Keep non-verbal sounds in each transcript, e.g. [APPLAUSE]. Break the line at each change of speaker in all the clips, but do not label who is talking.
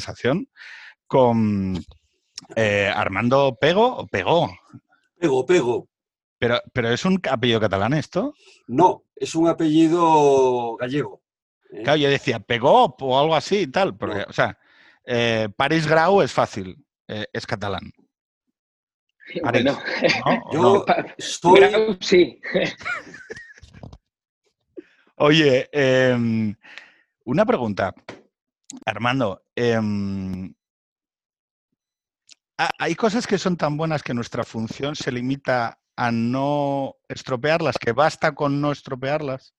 conversación con eh, Armando Pego o Pegó.
Pego, Pego.
Pero, pero ¿es un apellido catalán esto?
No, es un apellido gallego. ¿eh?
Claro, yo decía Pegó o algo así y tal. Porque,
No.
O sea, eh, París Grau es fácil, eh, es catalán. [LAUGHS] París,
Bueno,
¿no? ¿O
Yo
no?
soy...
Grau, sí. [LAUGHS]
Oye, una pregunta. Armando, em, ha- hay cosas que son tan buenas que nuestra función se limita a no estropearlas, que basta con no estropearlas.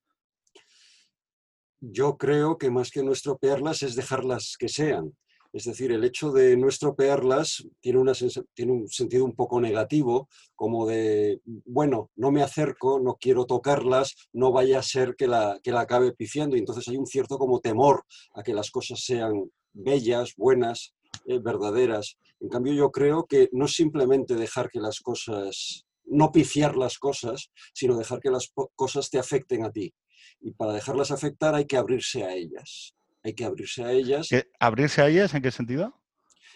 Yo creo que más que no estropearlas es dejarlas que sean. Es decir, el hecho de no estropearlas tiene, un sentido un poco negativo, como de, bueno, no me acerco, no quiero tocarlas, no vaya a ser que la, que la acabe pifiando. Y entonces hay un cierto como temor a que las cosas sean bellas, buenas, eh, verdaderas. En cambio, yo creo que no es simplemente dejar que las cosas, no pifiar las cosas, sino dejar que las cosas te afecten a ti. Y para dejarlas afectar hay que abrirse a ellas. Hay que abrirse a ellas
¿Que ¿Abrirse a ellas en qué sentido?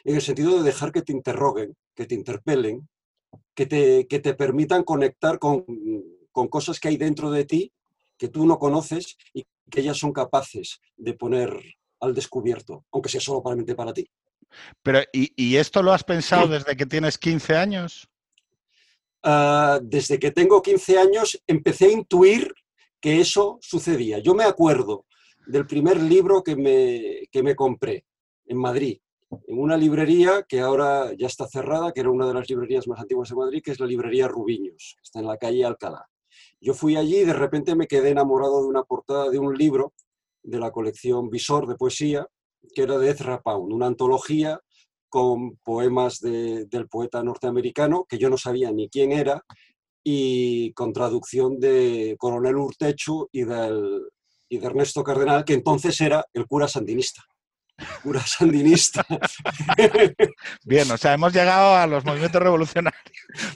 en el sentido de dejar que te interroguen, que te interpelen, que te, que te permitan conectar con, con cosas que hay dentro de ti que tú no conoces y que ellas son capaces de poner al descubierto, aunque sea solamente para ti.
Pero, ¿y, y esto lo has pensado [CLEARS THROAT] desde que tienes 15 años?
Ah, desde que tengo 15 años empecé a intuir que eso sucedía. Yo me acuerdo del primer libro que me, que me compré en Madrid, en una librería que ahora ya está cerrada, que era una de las librerías más antiguas de Madrid, que es la librería Rubiños, que está en la calle Alcalá. Yo fui allí y de repente me quedé enamorado de una portada de un libro de la colección Visor de poesía, que era de Ezra Pound, una antología con poemas de- del poeta norteamericano, que yo no sabía ni quién era, y con traducción de Coronel Urtechu y, del, y de Ernesto Cardenal, que entonces era el cura sandinista. Cura sandinista. [LAUGHS]
Bien, o sea, hemos llegado a los movimientos revolucionarios.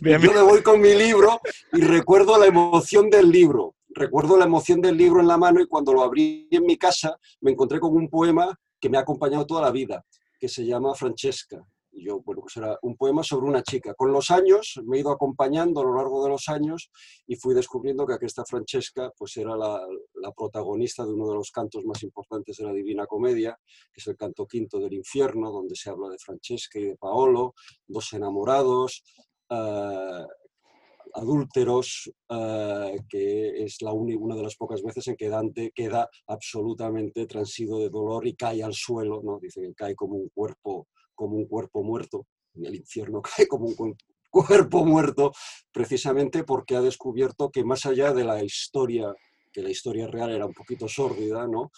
Bien,
Yo me voy con mi libro y recuerdo la emoción del libro. Recuerdo la emoción del libro en la mano y cuando lo abrí en mi casa me encontré con un poema que me ha acompañado toda la vida, que se llama Francesca. Y yo, bueno, pues era un poema sobre una chica. Con los años me he ido acompañando a lo largo de los años y fui descubriendo que esta Francesca pues era la, la protagonista de uno de los cantos más importantes de la Divina Comedia, que es el canto quinto del infierno, donde se habla de Francesca y de Paolo, dos enamorados, eh, adúlteros, eh, que es la uni- una de las pocas veces en que Dante queda absolutamente transido de dolor y cae al suelo, ¿no? Dice que cae como un cuerpo, como un cuerpo muerto, en el infierno [LAUGHS] cae como un cu- cuerpo muerto, precisamente porque ha descubierto que más allá de la historia, que la historia real era un poquito sórdida, ¿no?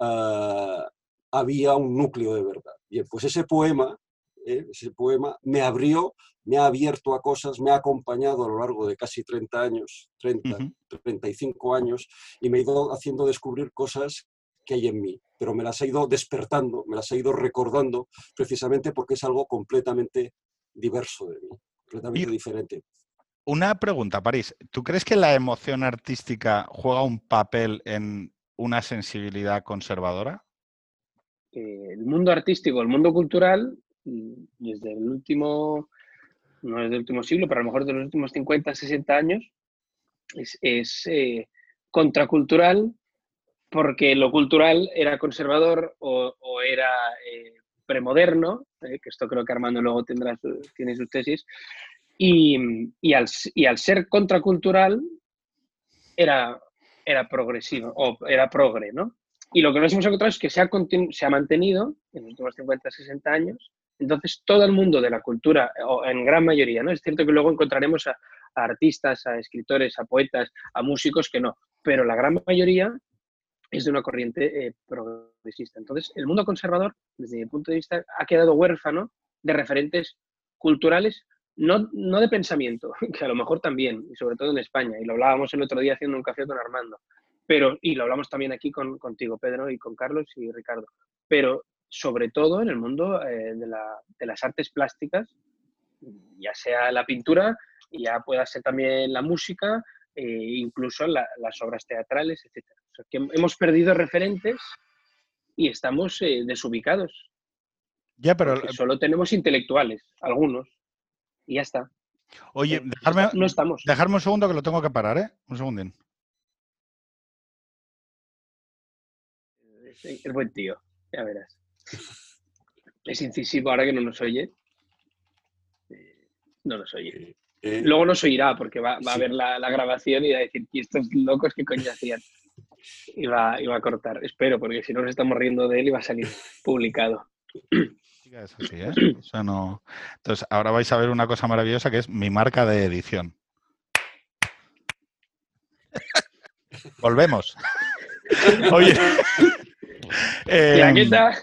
Ah, había un núcleo de verdad. Bien, pues ese poema, ¿eh? ese poema me abrió me ha abierto a cosas, me ha acompañado a lo largo de casi 30 años, 30,
Ujú.
35 años, y me ha ido haciendo descubrir cosas que hay en mí, pero me las ha ido despertando, me las ha ido recordando, precisamente porque es algo completamente diverso de mí, completamente
Y-
diferente.
Una pregunta, París. ¿Tú crees que la emoción artística juega un papel en una sensibilidad conservadora?
Eh, el mundo artístico, el mundo cultural, mm, desde el último, no desde el último siglo, pero a lo mejor de los últimos 50, 60 años, es, es, eh, contracultural porque lo cultural era conservador o, o era eh, premoderno, eh, que esto creo que Armando luego tendrá su- tiene sus tesis, y, y al, y al ser contracultural era, era progresivo, o era progre, ¿no? Y lo que nos hemos encontrado es que se ha, se ha mantenido en los últimos 50, 60 años. Entonces, todo el mundo de la cultura, o en gran mayoría, ¿no? Es cierto que luego encontraremos a, a artistas, a escritores, a poetas, a músicos que no, pero la gran mayoría es de una corriente eh, progresista. Entonces, el mundo conservador, desde mi punto de vista, ha quedado huérfano de referentes culturales, no, no de pensamiento, [LAUGHS] que a lo mejor también, y sobre todo en España, y lo hablábamos el otro día haciendo un café con Armando, pero, y lo hablamos también aquí con, contigo, Pedro, y con Carlos y Ricardo, pero sobre todo en el mundo eh, de, la- de las artes plásticas, ya sea la pintura, ya pueda ser también la música, eh, incluso la- las obras teatrales, etc. Sea, que hemos perdido referentes y estamos eh, desubicados.
Ya, pero
solo tenemos intelectuales, algunos, y ya está.
Oye,
Eh,
dejarme,
no estamos.
dejarme un segundo que lo tengo que parar, ¿eh? Un segundín.
Es, buen tío, ya verás. Es incisivo ahora que no nos oye. Eh, No nos oye.
Eh,
Luego nos oirá porque va, va a ver la, la grabación y va a decir, ¿y estos locos qué coño hacían? Y va a cortar. Espero, porque si no nos estamos riendo de él y va a salir [LAUGHS] publicado.
Eso sí, ¿eh? No... Entonces, ahora vais a ver una cosa maravillosa que es mi marca de edición. Volvemos. [LAUGHS] Oye. [LAUGHS]
Claqueta.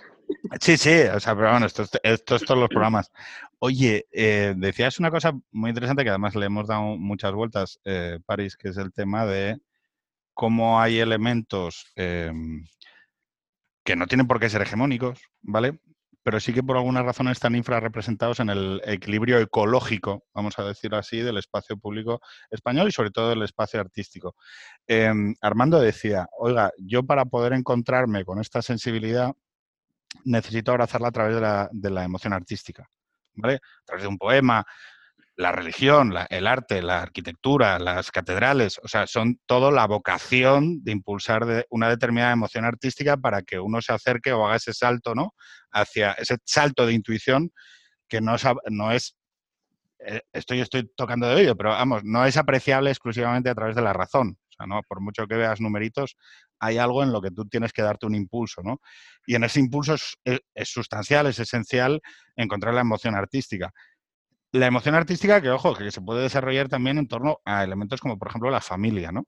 Sí, sí, o sea, pero bueno, esto, es- esto es todos los programas. Oye, eh, decías una cosa muy interesante que además le hemos dado muchas vueltas, eh, París, que es el tema de cómo hay elementos em, que no tienen por qué ser hegemónicos, ¿vale? Pero sí que por alguna razón están infrarrepresentados en el equilibrio ecológico, vamos a decir así, del espacio público español y sobre todo del espacio artístico. Em, Armando decía, oiga, yo para poder encontrarme con esta sensibilidad necesito abrazarla a través de la, de la emoción artística, ¿vale? A través de un poema, la religión, el arte, la arquitectura, las catedrales, o sea, son todo la vocación de impulsar de una determinada emoción artística para que uno se acerque o haga ese salto, ¿no? Hacia ese salto de intuición que no, es no es, eh, estoy, estoy tocando de oído, pero vamos, no es apreciable exclusivamente a través de la razón. O sea, ¿no? Por mucho que veas numeritos, hay algo en lo que tú tienes que darte un impulso, ¿no? Y en ese impulso es- es sustancial, es esencial encontrar la emoción artística. La emoción artística que, ojo, que se puede desarrollar también en torno a elementos como, por ejemplo, la familia, ¿no?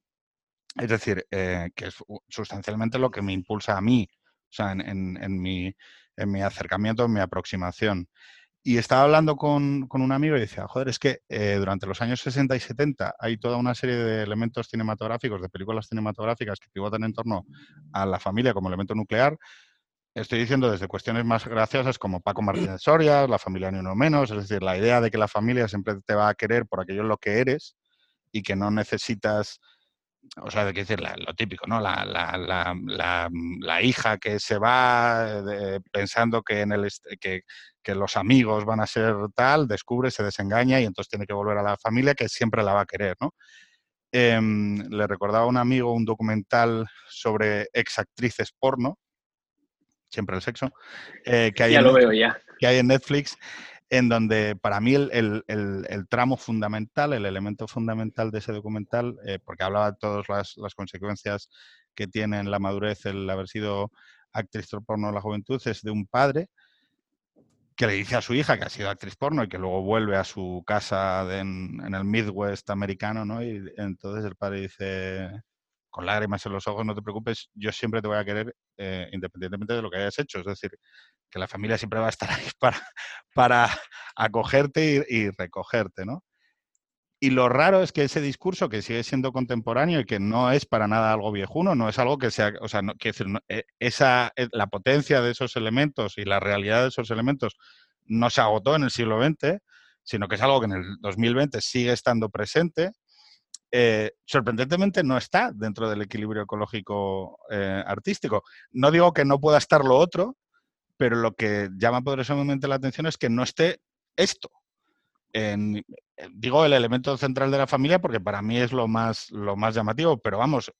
Es decir, eh, que es sustancialmente lo que me impulsa a mí, o sea, en, en- en mi, en mi acercamiento, en mi aproximación. Y estaba hablando con, con un amigo y decía, joder, es que eh, durante los años 60 y 70 hay toda una serie de elementos cinematográficos, de películas cinematográficas que pivotan en torno a la familia como elemento nuclear. Estoy diciendo desde cuestiones más graciosas como Paco [CLEARS THROAT] Martínez Soria, la familia ni uno menos, es decir, la idea de que la familia siempre te va a querer por aquello en lo que eres y que no necesitas o sea, de qué decir, la- lo típico, ¿no? La, la- la- hija que se va de- pensando que, en el que, que los amigos van a ser tal, descubre, se desengaña y entonces tiene que volver a la familia que siempre la va a querer, ¿no? Em, le recordaba a un amigo un documental sobre exactrices porno, siempre el sexo, eh, que, hay
Ya
en
lo
Netflix-
veo ya.
que hay en Netflix, en donde para mí el, el- el- el tramo fundamental, el elemento fundamental de ese documental, eh, porque hablaba de todas las, las consecuencias que tiene en la madurez el haber sido actriz porno en la juventud, es de un padre que le dice a su hija que ha sido actriz porno y que luego vuelve a su casa de- en, en el Midwest americano, ¿no? Y entonces el padre dice, con lágrimas en los ojos, no te preocupes, yo siempre te voy a querer eh, independientemente de lo que hayas hecho. Es decir, que la familia siempre va a estar [LAUGHS] ahí para, para acogerte y, y recogerte, ¿no? Y lo raro es que ese discurso que sigue siendo contemporáneo y que no es para nada algo viejuno, no es algo que sea, o sea, no, decir, no, eh, esa, eh, la potencia de esos elementos y la realidad de esos elementos no se agotó en el siglo XX, sino que es algo que en el 2020 sigue estando presente. Eh, sorprendentemente no está dentro del equilibrio ecológico eh, artístico. No digo que no pueda estar lo otro, pero lo que llama poderosamente la atención es que no esté esto. En, eh, digo el elemento central de la familia porque para mí es lo más, lo más llamativo, pero vamos,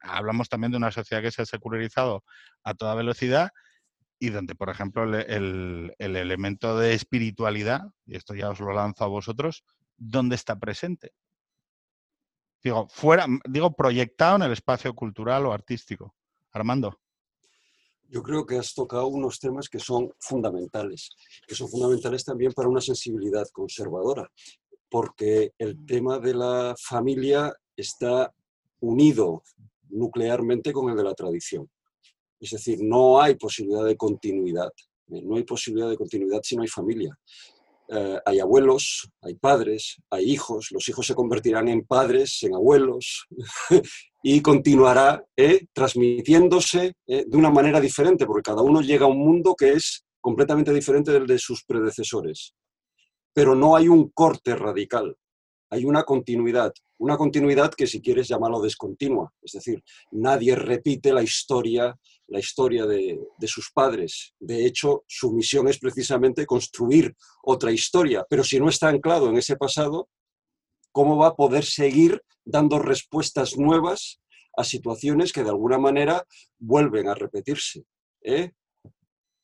hablamos también de una sociedad que se ha secularizado a toda velocidad y donde, por ejemplo, el, el- el elemento de espiritualidad, y esto ya os lo lanzo a vosotros, ¿dónde está presente? Digo, fuera, digo, proyectado en el espacio cultural o artístico. Armando.
Yo creo que has tocado unos temas que son fundamentales, que son fundamentales también para una sensibilidad conservadora, porque el tema de la familia está unido nuclearmente con el de la tradición. Es decir, no hay posibilidad de continuidad, eh, no hay posibilidad de continuidad si no hay familia. Eh, hay abuelos, hay padres, hay hijos, los hijos se convertirán en padres, en abuelos, [LAUGHS] y continuará eh, transmitiéndose eh, de una manera diferente, porque cada uno llega a un mundo que es completamente diferente del de sus predecesores. Pero no hay un corte radical, hay una continuidad. Una continuidad que si quieres llamarlo descontinua, es decir, nadie repite la historia, la historia de, de, sus padres. De hecho, su misión es precisamente construir otra historia, pero si no está anclado en ese pasado, ¿cómo va a poder seguir dando respuestas nuevas a situaciones que de alguna manera vuelven a repetirse? ¿eh?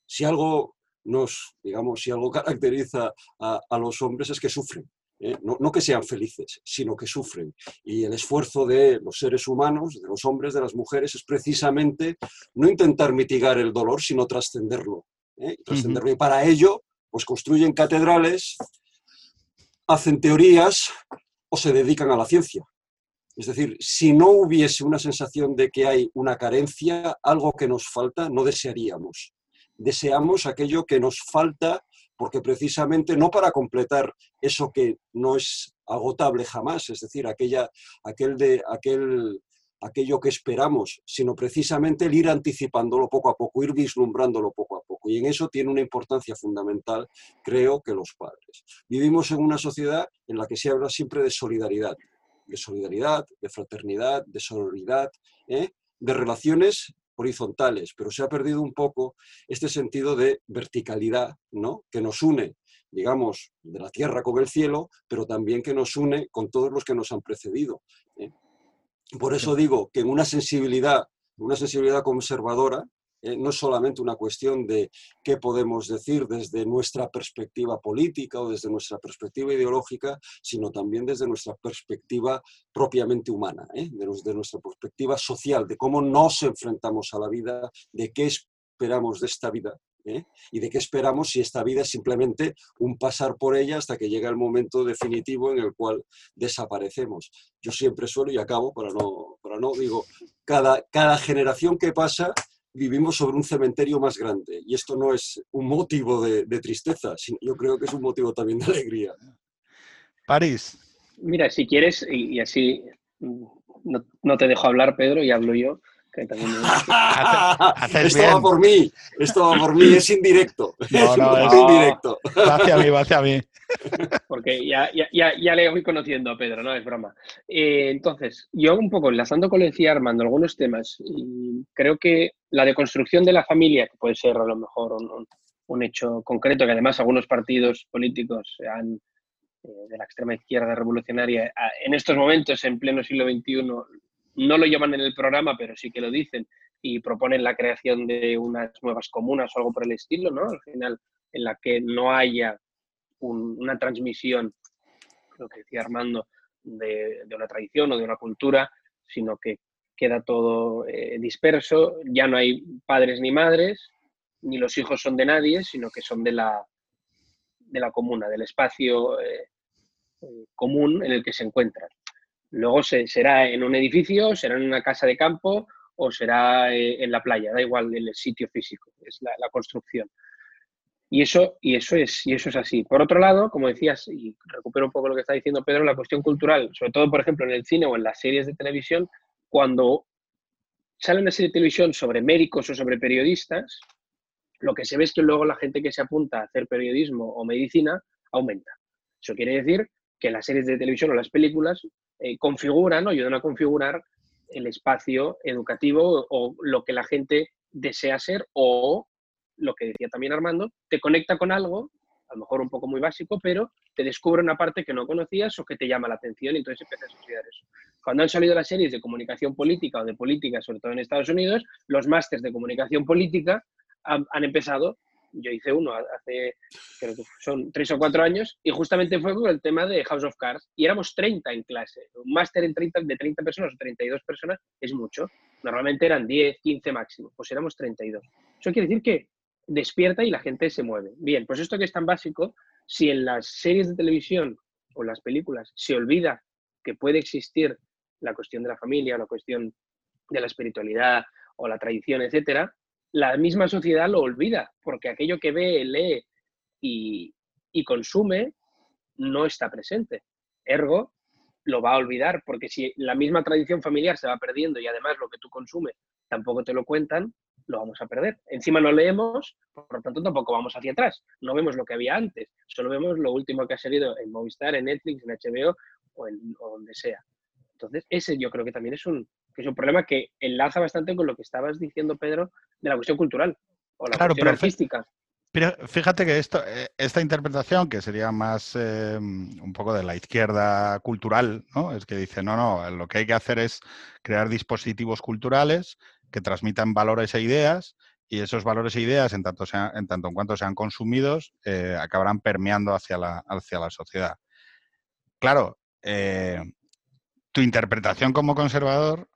Si algo nos, digamos, si algo caracteriza a, a los hombres es que sufren. ¿Eh? No, no, que sean felices, sino que sufren. Y el esfuerzo de los seres humanos, de los hombres, de las mujeres, es precisamente no intentar mitigar el dolor, sino trascenderlo. ¿eh? trascenderlo. Uh -huh. Y para ello, pues construyen catedrales, hacen teorías o se dedican a la ciencia. Es decir, si no hubiese una sensación de que hay una carencia, algo que nos falta, no desearíamos. Deseamos aquello que nos falta porque precisamente no para completar eso que no es agotable jamás, es decir, aquella, aquel de, aquel, aquello que esperamos, sino precisamente el ir anticipándolo poco a poco, ir vislumbrándolo poco a poco. Y en eso tiene una importancia fundamental, creo, que los padres. Vivimos en una sociedad en la que se habla siempre de solidaridad, de solidaridad, de fraternidad, de sororidad, ¿eh? de relaciones horizontales, pero se ha perdido un poco este sentido de verticalidad, ¿no? Que nos une, digamos, de la tierra con el cielo, pero también que nos une con todos los que nos han precedido. ¿eh? Por eso digo que en una sensibilidad, una sensibilidad conservadora, eh, no solamente una cuestión de qué podemos decir desde nuestra perspectiva política o desde nuestra perspectiva ideológica, sino también desde nuestra perspectiva propiamente humana, ¿eh? de, de, nuestra perspectiva social, de cómo nos enfrentamos a la vida, de qué esperamos de esta vida. ¿eh? Y de qué esperamos si esta vida es simplemente un pasar por ella hasta que llega el momento definitivo en el cual desaparecemos. Yo siempre suelo, y acabo para no, para no digo, cada, cada generación que pasa vivimos sobre un cementerio más grande. Y esto no es un motivo de, de, tristeza, sino yo creo que es un motivo también de alegría.
París.
Mira, si quieres, y, y así no, no, te dejo hablar, Pedro, y hablo yo. Que también me... [LAUGHS]
esto bien. va por mí, esto va por mí, es indirecto.
No, no, es indirecto. Va hacia mí, va hacia mí. [LAUGHS]
Porque ya, ya, ya, le voy conociendo a Pedro, no es broma. Eh, entonces, yo un poco enlazando con lo que Armando, algunos temas, y creo que la deconstrucción de la familia, que puede ser a lo mejor un, un hecho concreto, que además algunos partidos políticos han, eh, de la extrema izquierda revolucionaria, en estos momentos, en pleno siglo XXI, no lo llaman en el programa, pero sí que lo dicen y proponen la creación de unas nuevas comunas o algo por el estilo, ¿no? Al final, en la que no haya un, una transmisión, lo que decía Armando, de, una tradición o de una cultura, sino que queda todo eh, disperso, ya no hay padres ni madres, ni los hijos son de nadie, sino que son de la, de la comuna, del espacio eh, eh común en el que se encuentran. Luego se, será en un edificio, será en una casa de campo o será en la playa, da igual el sitio físico, es la, construcción. Y eso, y, eso es, y eso es así. Por otro lado, como decías, y recupero un poco lo que está diciendo Pedro, la cuestión cultural, sobre todo, por ejemplo, en el cine o en las series de televisión, cuando sale una serie de televisión sobre médicos o sobre periodistas, lo que se ve es que luego la gente que se apunta a hacer periodismo o medicina aumenta. Eso quiere decir que las series de televisión o las películas eh, configuran o ayudan a configurar el espacio educativo o lo que la gente desea ser o lo que decía también Armando, te conecta con algo, a lo mejor un poco muy básico, pero te descubre una parte que no conocías o que te llama la atención y entonces empiezas a estudiar eso. Cuando han salido las series de comunicación política o de política, sobre todo en Estados Unidos, los másters de comunicación política han, empezado yo hice uno hace, creo que son tres o cuatro años, y justamente fue por el tema de House of Cards, y éramos 30 en clase. Un máster en 30, de 30 personas o 32 personas es mucho. Normalmente eran 10, 15 máximo, pues éramos 32. Eso quiere decir que despierta y la gente se mueve. Bien, pues esto que es tan básico, si en las series de televisión o las películas se olvida que puede existir la cuestión de la familia, la cuestión de la espiritualidad o la tradición, etcétera, la misma sociedad lo olvida, porque aquello que ve, lee y, y, consume no está presente. Ergo, lo va a olvidar, porque si la misma tradición familiar se va perdiendo y además lo que tú consumes tampoco te lo cuentan, lo vamos a perder. Encima no leemos, por lo tanto tampoco vamos hacia atrás. No vemos lo que había antes, solo vemos lo último que ha salido en Movistar, en Netflix, en HBO o, en, o donde sea. Entonces, ese yo creo que también es un, es un problema que enlaza bastante con lo que estabas diciendo, Pedro, de la cuestión cultural o la cuestión artística.
Pero fíjate que esto, eh, esta interpretación, que sería más eh, un poco de la izquierda cultural, ¿no? Es que dice, no, no, lo que hay que hacer es crear dispositivos culturales que transmitan valores e ideas y esos valores e ideas, en tanto, en, tanto en cuanto sean consumidos, eh, acabarán permeando hacia la, hacia la sociedad. Claro, tu interpretación como conservador,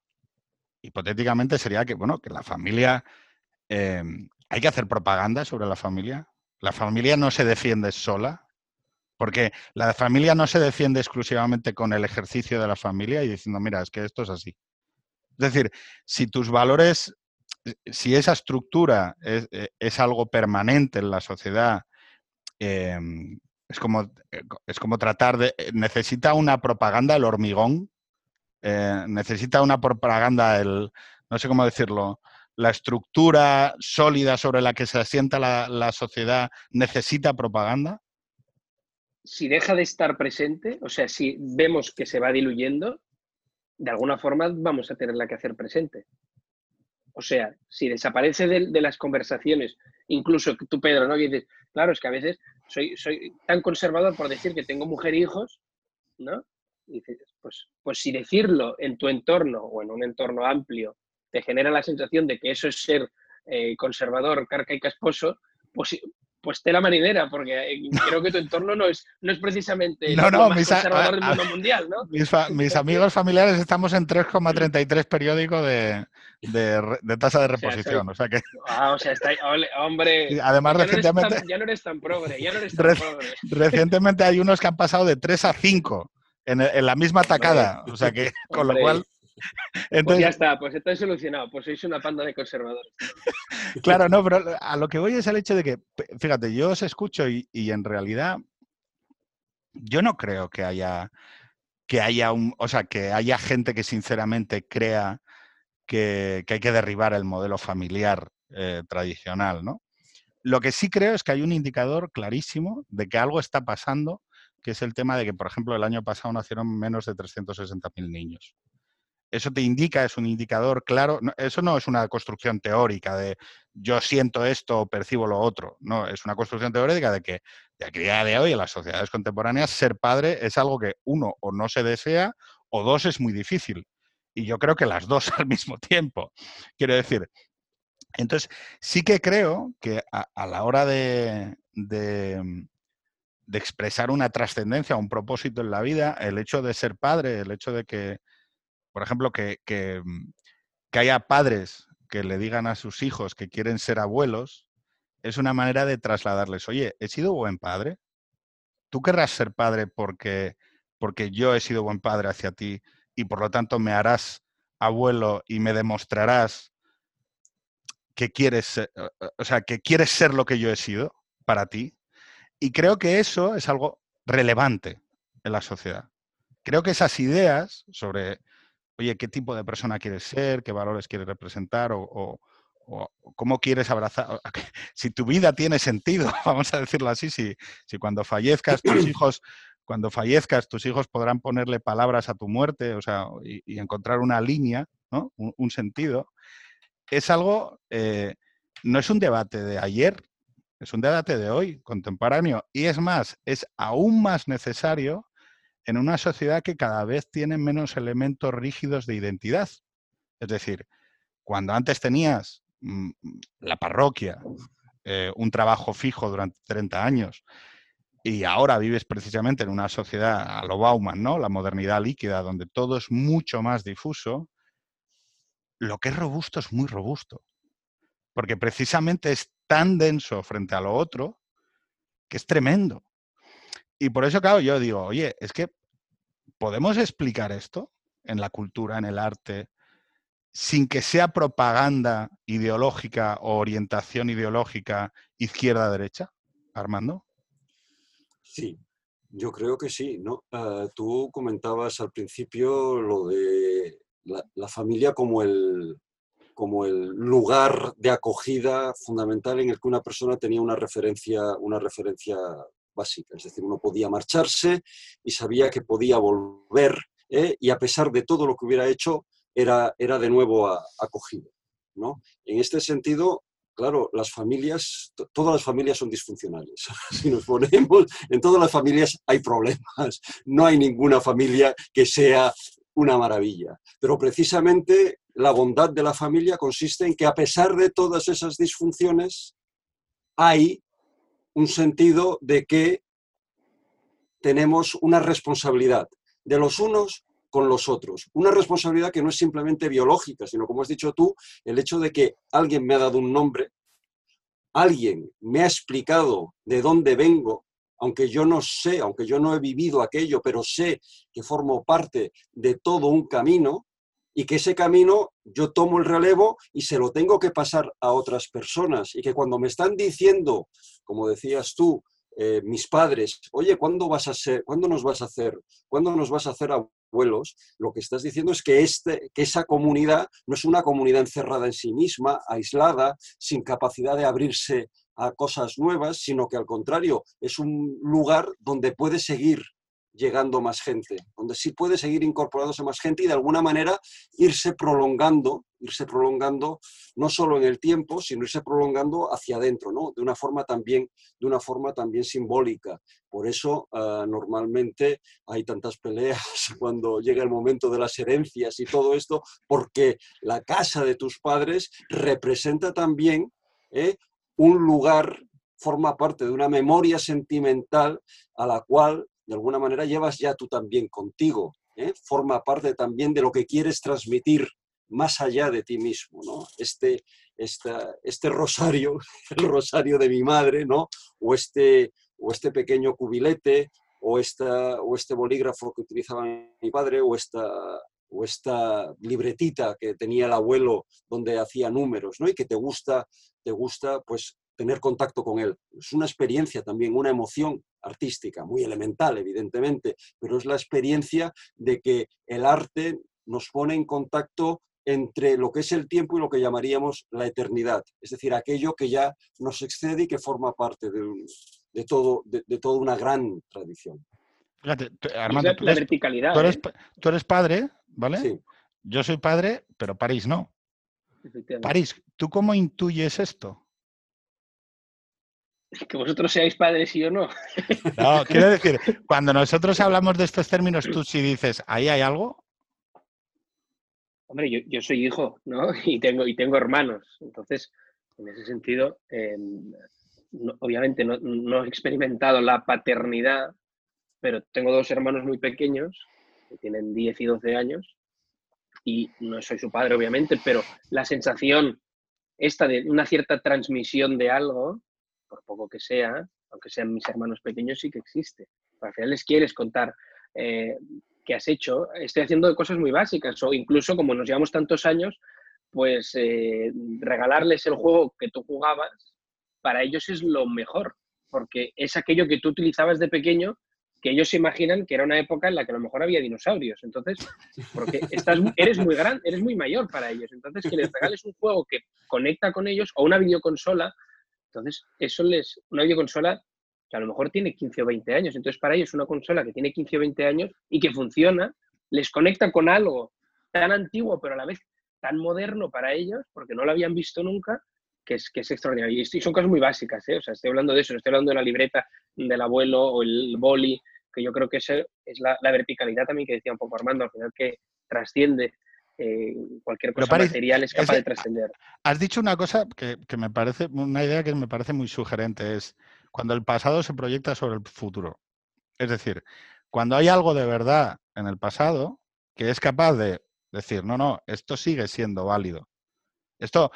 hipotéticamente, sería que, bueno, que la familia ¿Hay que hacer propaganda sobre la familia? ¿La familia no se defiende sola? Porque la familia no se defiende exclusivamente con el ejercicio de la familia y diciendo, mira, es que esto es así. Es decir, si tus valores, si esa estructura es, eh, algo permanente en la sociedad, em, es, como, eh, es como tratar de... Eh, necesita una propaganda el hormigón, necesita una propaganda el... no sé cómo decirlo, la estructura sólida sobre la que se asienta la, sociedad necesita propaganda?
Si deja de estar presente, o sea, si vemos que se va diluyendo, de alguna forma vamos a tenerla que hacer presente. O sea, si desaparece de, las conversaciones, incluso tú, Pedro, ¿no? dices, claro, es que a veces soy, soy tan conservador por decir que tengo mujer e hijos, ¿no? Y dices, pues, pues si decirlo en tu entorno o en un entorno amplio te genera la sensación de que eso es ser eh, conservador, carca y casposo, pues, pues la marinera, porque eh, creo que tu entorno no es, no es precisamente
el más conservador del mundo mundial, ¿no? Mis, amigos familiares estamos en 3,33 periódico de, de, tasa de reposición, o sea, que...
Ah, o sea, está, hombre... [LAUGHS]
además, recientemente...
ya no eres tan progre, ya no eres tan progre. [LAUGHS]
Recientemente hay unos que han pasado de 3 a 5 en, en la misma tacada, o sea que, con lo cual... [LAUGHS]
pues ya está, pues está solucionado, pues sois una panda de conservadores. [LAUGHS]
claro, no, pero a lo que voy es el hecho de que, fíjate, yo os escucho y, en realidad yo no creo que haya que haya un, o sea, que haya gente que sinceramente crea que, hay que derribar el modelo familiar eh, tradicional, ¿no? Lo que sí creo es que hay un indicador clarísimo de que algo está pasando, que es el tema de que, por ejemplo, el año pasado nacieron menos de 360.000 niños eso te indica, es un indicador claro, eso no es una construcción teórica de yo siento esto o percibo lo otro, no, es una construcción teórica de que de a día de hoy en las sociedades contemporáneas ser padre es algo que uno o no se desea o dos es muy difícil. Y yo creo que las dos [LAUGHS] al mismo tiempo. Quiero decir, entonces sí que creo que a, la hora de, de, de expresar una trascendencia, un propósito en la vida, el hecho de ser padre, el hecho de que por ejemplo, que, mm, que, haya padres que le digan a sus hijos que quieren ser abuelos, es una manera de trasladarles, oye, ¿he sido buen padre? ¿Tú querrás ser padre porque, porque yo he sido buen padre hacia ti y por lo tanto me harás abuelo y me demostrarás que quieres, ser, o sea, que quieres ser lo que yo he sido para ti? Y creo que eso es algo relevante en la sociedad. Creo que esas ideas sobre oye, ¿qué tipo de persona quieres ser? ¿Qué valores quieres representar? O, cómo quieres abrazar. [LAUGHS] Si tu vida tiene sentido, [LAUGHS] vamos a decirlo así, si, si cuando fallezcas tus [CLEARS THROAT] hijos, cuando fallezcas, tus hijos podrán ponerle palabras a tu muerte, o sea, y, encontrar una línea, ¿no? un, sentido. Es algo, eh, no es un debate de ayer, es un debate de hoy, contemporáneo, y es más, es aún más necesario en una sociedad que cada vez tiene menos elementos rígidos de identidad. Es decir, cuando antes tenías mm, la parroquia, eh, un trabajo fijo durante 30 años, y ahora vives precisamente en una sociedad a lo Bauman, ¿no? La modernidad líquida, donde todo es mucho más difuso, lo que es robusto es muy robusto. Porque precisamente es tan denso frente a lo otro que es tremendo. Y por eso, claro, yo digo, oye, es que podemos explicar esto en la cultura, en el arte, sin que sea propaganda ideológica o orientación ideológica izquierda-derecha, Armando?
Sí, yo creo que sí. ¿no? Ah, tú comentabas al principio lo de la, familia como el, como el lugar de acogida fundamental en el que una persona tenía una referencia, una referencia básica, es decir, uno podía marcharse y sabía que podía volver ¿eh? y a pesar de todo lo que hubiera hecho, era, era de nuevo acogido. ¿no? En este sentido, claro, las familias, todas las familias son disfuncionales. [LAUGHS] Si nos ponemos, en todas las familias hay problemas. No hay ninguna familia que sea una maravilla. Pero precisamente la bondad de la familia consiste en que a pesar de todas esas disfunciones, hay un sentido de que tenemos una responsabilidad de los unos con los otros. Una responsabilidad que no es simplemente biológica, sino, como has dicho tú, el hecho de que alguien me ha dado un nombre, alguien me ha explicado de dónde vengo, aunque yo no sé, aunque yo no he vivido aquello, pero sé que formo parte de todo un camino y que ese camino yo tomo el relevo y se lo tengo que pasar a otras personas y que cuando me están diciendo, como decías tú, eh, mis padres, oye, ¿cuándo vas a ser, cuándo nos vas a hacer, cuándo nos vas a hacer abuelos? Lo que estás diciendo es que, este, que esa comunidad no es una comunidad encerrada en sí misma, aislada, sin capacidad de abrirse a cosas nuevas, sino que al contrario, es un lugar donde puede seguir llegando más gente, donde sí puede seguir incorporándose más gente y de alguna manera irse prolongando, irse prolongando no solo en el tiempo, sino irse prolongando hacia adentro, ¿no? De una forma también, de una forma también simbólica. Por eso ah, normalmente hay tantas peleas [LAUGHS] cuando llega el momento de las herencias y todo esto, porque la casa de tus padres representa también ¿eh? un lugar forma parte de una memoria sentimental a la cual de alguna manera llevas ya tú también contigo, ¿eh? forma parte también de lo que quieres transmitir más allá de ti mismo, ¿no? Este, este rosario, [LAUGHS] el rosario de mi madre, ¿no? O este, o este pequeño cubilete, o, esta, o este bolígrafo que utilizaba mi padre, o esta, o esta libretita que tenía el abuelo donde hacía números, ¿no? Y que te gusta, te gusta, pues tener contacto con él. Es una experiencia también, una emoción artística, muy elemental, evidentemente, pero es la experiencia de que el arte nos pone en contacto entre lo que es el tiempo y lo que llamaríamos la eternidad, es decir, aquello que ya nos excede y que forma parte de, todo, de, toda una gran tradición.
Fíjate, Armando, tú eres, verticalidad, tú, eres, ¿eh? tú eres, padre, ¿vale? Sí. Yo soy padre, pero París no. París, ¿tú cómo intuyes esto? [LAUGHS]
que vosotros seáis padres y yo no. [LAUGHS]
No, quiero decir, cuando nosotros hablamos de estos términos, tú sí dices, ¿ahí hay algo?
Hombre, yo, soy hijo, ¿no? [LAUGHS] Y tengo, y tengo hermanos. Entonces, en ese sentido, em, obviamente no, he experimentado la paternidad, pero tengo dos hermanos muy pequeños, que tienen 10 y 12 años, y no soy su padre, obviamente, pero la sensación esta de una cierta transmisión de algo, poco que sea, aunque sean mis hermanos pequeños, sí que existe. Al final les quieres contar eh, qué has hecho. Estoy haciendo cosas muy básicas o incluso como nos llevamos tantos años, pues eh, regalarles el juego que tú jugabas, para ellos es lo mejor, porque es aquello que tú utilizabas de pequeño que ellos se imaginan que era una época en la que a lo mejor había dinosaurios. Entonces, porque estás, eres muy grande, eres muy mayor para ellos. Entonces, que les regales un juego que conecta con ellos o una videoconsola entonces, eso les, una videoconsola que a lo mejor tiene 15 o 20 años, entonces para ellos una consola que tiene 15 o 20 años y que funciona, les conecta con algo tan antiguo, pero a la vez tan moderno para ellos, porque no lo habían visto nunca, que es, que es extraordinario. Y son cosas muy básicas, ¿eh? o sea, estoy hablando de eso, estoy hablando de la libreta del abuelo o el boli, que yo creo que es la, la verticalidad también que decía un poco Armando, al final que trasciende eh, cualquier cosa material es capaz de trascender.
Has dicho una cosa que, me parece, una idea que me parece muy sugerente, es cuando el pasado se proyecta sobre el futuro. Es decir, cuando hay algo de verdad en el pasado que es capaz de decir, no, no, esto sigue siendo válido. Esto,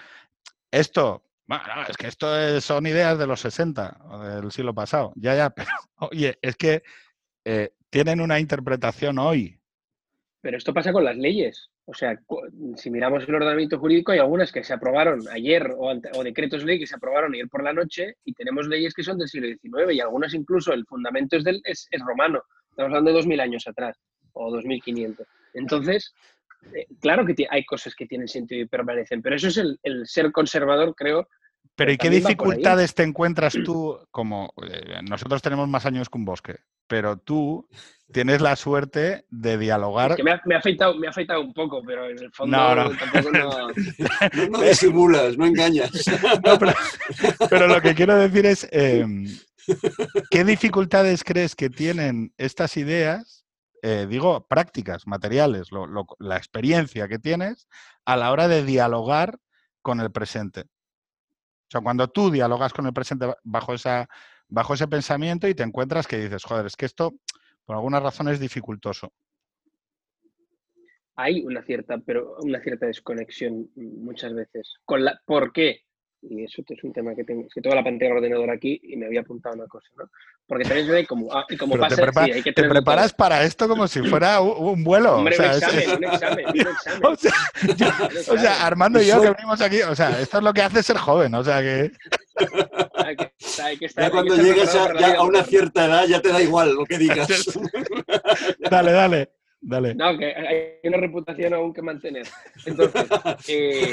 esto, bueno, es que esto son ideas de los 60 o del siglo pasado. Ya, ya, [LAUGHS] pero oye, es que eh, tienen una interpretación hoy.
Pero esto pasa con las leyes. O sea, si miramos el ordenamiento jurídico, hay algunas que se aprobaron ayer o, decretos ley que se aprobaron ayer por la noche y tenemos leyes que son del siglo XIX y algunas incluso el fundamento es, del, es, romano. Estamos hablando de 2000 años atrás o 2500. Entonces, eh, claro que hay cosas que tienen sentido y permanecen, pero eso es el, ser conservador, creo.
Pero ¿y qué dificultades te encuentras tú como eh, nosotros tenemos más años que un bosque? Pero tú [LAUGHS] tienes la suerte de dialogar.
Es que me ha, me ha afeitado, me ha afeitado un poco, pero en el fondo
No, no.
tampoco no.
No, no [LAUGHS] disimulas, no engañas. [LAUGHS]
No, pero, pero lo que quiero decir es, eh, ¿qué dificultades crees que tienen estas ideas, eh, digo, prácticas, materiales, lo- lo- la experiencia que tienes a la hora de dialogar con el presente? O sea, cuando tú dialogas con el presente bajo, esa, bajo ese pensamiento y te encuentras que dices, joder, es que esto por alguna razón es dificultoso.
Hay una cierta, pero una cierta desconexión muchas veces. Con la, ¿Por qué? Y eso es un tema que tengo, es que tengo la pantalla del ordenador aquí y me había apuntado una cosa, ¿no? Porque también se ve como, ah, y como
Pero te,
pasa,
prepa-
sí, hay que
te
tenerlo
preparas para esto como si fuera un, un vuelo.
Hombre,
o sea,
un examen,
es-
un examen, un examen. [LAUGHS]
o sea, yo-
un
o
examen.
sea, Armando y yo que venimos aquí, o sea, esto es lo que hace ser joven, o sea que...
Hay que- hay que estar-
Ya
hay que
cuando
estar
llegues a, ya una cierta edad ya te da igual lo que digas. [LAUGHS] [LAUGHS]
Dale, dale, dale.
No, que hay una reputación aún que mantener. Entonces, eh,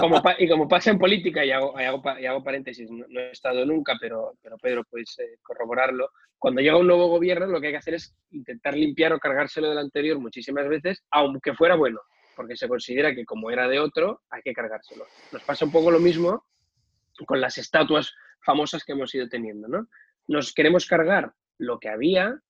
como y como pasa en política, y hago, y hago, pa- y hago paréntesis, no, no he estado nunca, pero, pero Pedro, puedes eh, corroborarlo. Cuando llega un nuevo gobierno, lo que hay que hacer es intentar limpiar o cargárselo del anterior muchísimas veces, aunque fuera bueno, porque se considera que como era de otro, hay que cargárselo. Nos pasa un poco lo mismo con las estatuas famosas que hemos ido teniendo, ¿no? Nos queremos cargar lo que había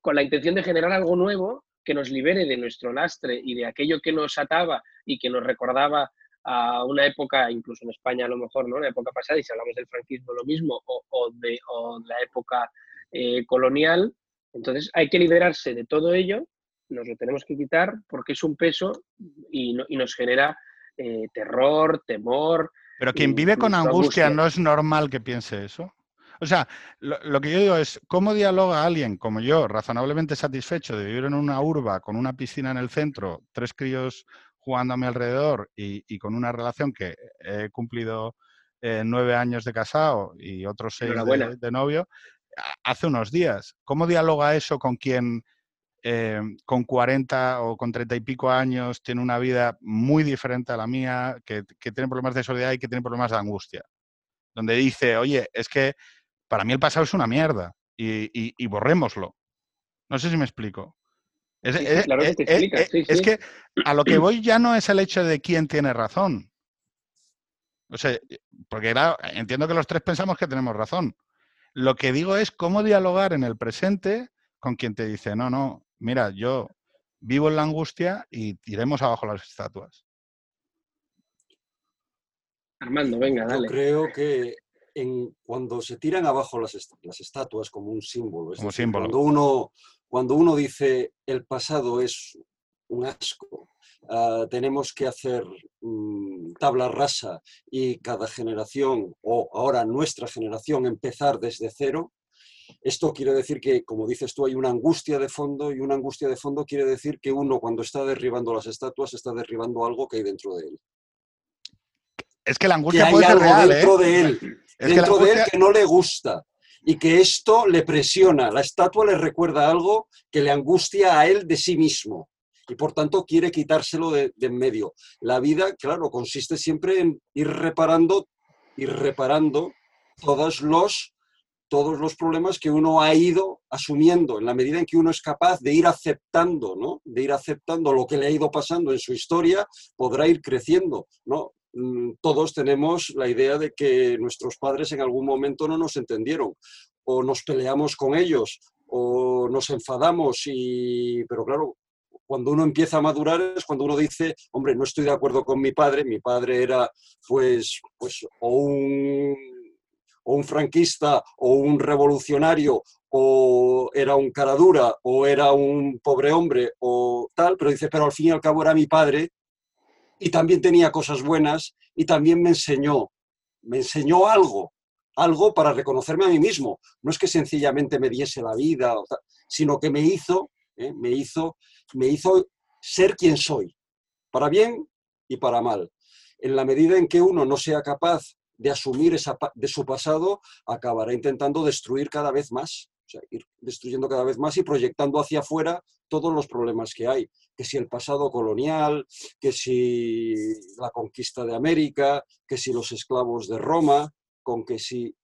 con la intención de generar algo nuevo que nos libere de nuestro lastre y de aquello que nos ataba y que nos recordaba a una época, incluso en España a lo mejor, ¿no? Una época pasada, y si hablamos del franquismo lo mismo, o, de, la época eh, colonial. Entonces hay que liberarse de todo ello, nos lo tenemos que quitar porque es un peso y nos genera eh, terror, temor.
Pero quien vive con angustia. ¿no es normal que piense eso? O sea, lo, lo que yo digo es, ¿cómo dialoga alguien como yo, razonablemente satisfecho de vivir en una urba con una piscina en el centro, tres críos jugando a mi alrededor y, y con una relación que he cumplido eh, nueve años de casado y otros seis de, de novio, hace unos días? ¿Cómo dialoga eso con quien eh, con 40 o con 30 y pico años tiene una vida muy diferente a la mía, que, que tiene problemas de soledad y que tiene problemas de angustia? Donde dice, oye, es que para mí el pasado es una mierda y, y- y borrémoslo. No sé si me explico. Es,
Sí, sí,
es-
claro que te explicas,
es-
sí,
es
sí.
que a lo que [CLEARS THROAT] voy ya no es el hecho de quién tiene razón. O sea, porque claro, entiendo que los tres pensamos que tenemos razón. Lo que digo es cómo dialogar en el presente con quien te dice, no, no, mira, yo vivo en la angustia y tiremos abajo las estatuas.
Armando, venga,
Yo
dale.
creo que en, cuando se tiran abajo las, est- las estatuas como un símbolo, es
Como
decir,
símbolo.
Cuando, uno, cuando uno dice el pasado es un asco, ah, tenemos que hacer mm, tabla rasa y cada generación, o ahora nuestra generación, empezar desde cero, esto quiere decir que, como dices tú, hay una angustia de fondo y una angustia de fondo quiere decir que uno cuando está derribando las estatuas está derribando algo que hay dentro de él.
Es que la
Que
angustia
hay
ser
algo
real, ¿eh?
dentro de él
Es
dentro de él que no le gusta y que esto le presiona. La estatua le recuerda algo que le angustia a él de sí mismo y por tanto quiere quitárselo de, de en medio. La vida, claro, consiste siempre en ir reparando, ir reparando todos los todos los problemas que uno ha ido asumiendo en la medida en que uno es capaz de ir aceptando, ¿no? De ir aceptando lo que le ha ido pasando en su historia, podrá ir creciendo, ¿no? Mm, Todos tenemos la idea de que nuestros padres en algún momento no nos entendieron o nos peleamos con ellos o nos enfadamos y pero claro, cuando uno empieza a madurar es cuando uno dice, hombre, no estoy de acuerdo con mi padre, mi padre era pues pues o un o un franquista o un revolucionario o era un cara dura o era un pobre hombre o tal, pero dice, pero al fin y al cabo era mi padre y también tenía cosas buenas y también me enseñó, me enseñó algo, algo para reconocerme a mí mismo. No es que sencillamente me diese la vida, sino que me hizo, ¿eh? me hizo, me hizo ser quien soy, para bien y para mal. En la medida en que uno no sea capaz de asumir esa de su pasado, acabará intentando destruir cada vez más, o sea, ir destruyendo cada vez más y proyectando hacia afuera todos los problemas que hay, que si el pasado colonial, que si la conquista de América, que si los esclavos de Roma, con que si...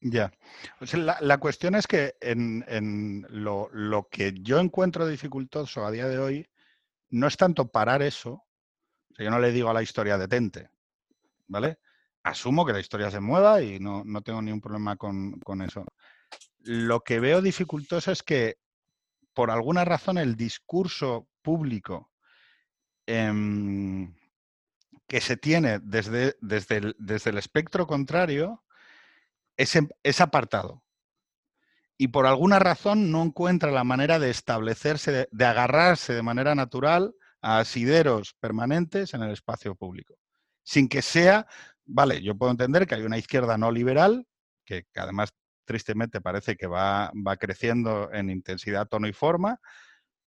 Ya. la, cuestión es que en, lo, lo, que yo encuentro dificultoso a día de hoy no es tanto parar eso. yo no le digo a la historia detente, ¿vale? Asumo que la historia se mueva y no, no tengo ningún problema con, con, eso. Lo que veo dificultoso es que por alguna razón el discurso público em, que se tiene desde, desde, el, desde el espectro contrario es, apartado. Y por alguna razón no encuentra la manera de establecerse, de, agarrarse de manera natural a asideros permanentes en el espacio público. Sin que sea, vale, yo puedo entender que hay una izquierda no liberal, que, además tristemente parece que va, va, creciendo en intensidad, tono y forma,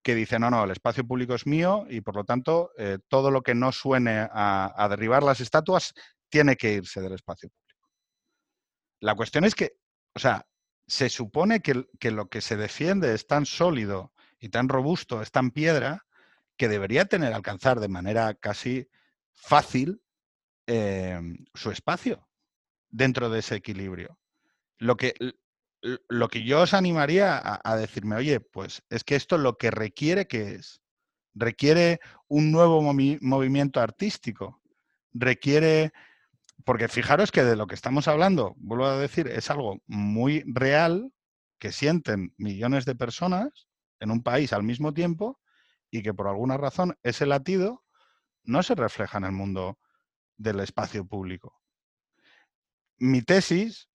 que dice, no, no, el espacio público es mío y por lo tanto eh, todo lo que no suene a, a derribar las estatuas tiene que irse del espacio público. La cuestión es que, o sea, se supone que, lo que se defiende es tan sólido y tan robusto, es tan piedra, que debería tener, alcanzar de manera casi fácil em, su espacio dentro de ese equilibrio. Lo que, lo que yo os animaría a, decirme, oye, pues es que esto lo que requiere que es, requiere un nuevo movimiento artístico, requiere porque fijaros que de lo que estamos hablando, vuelvo a decir, es algo muy real que sienten millones de personas en un país al mismo tiempo y que por alguna razón ese latido no se refleja en el mundo del espacio público. Mi tesis,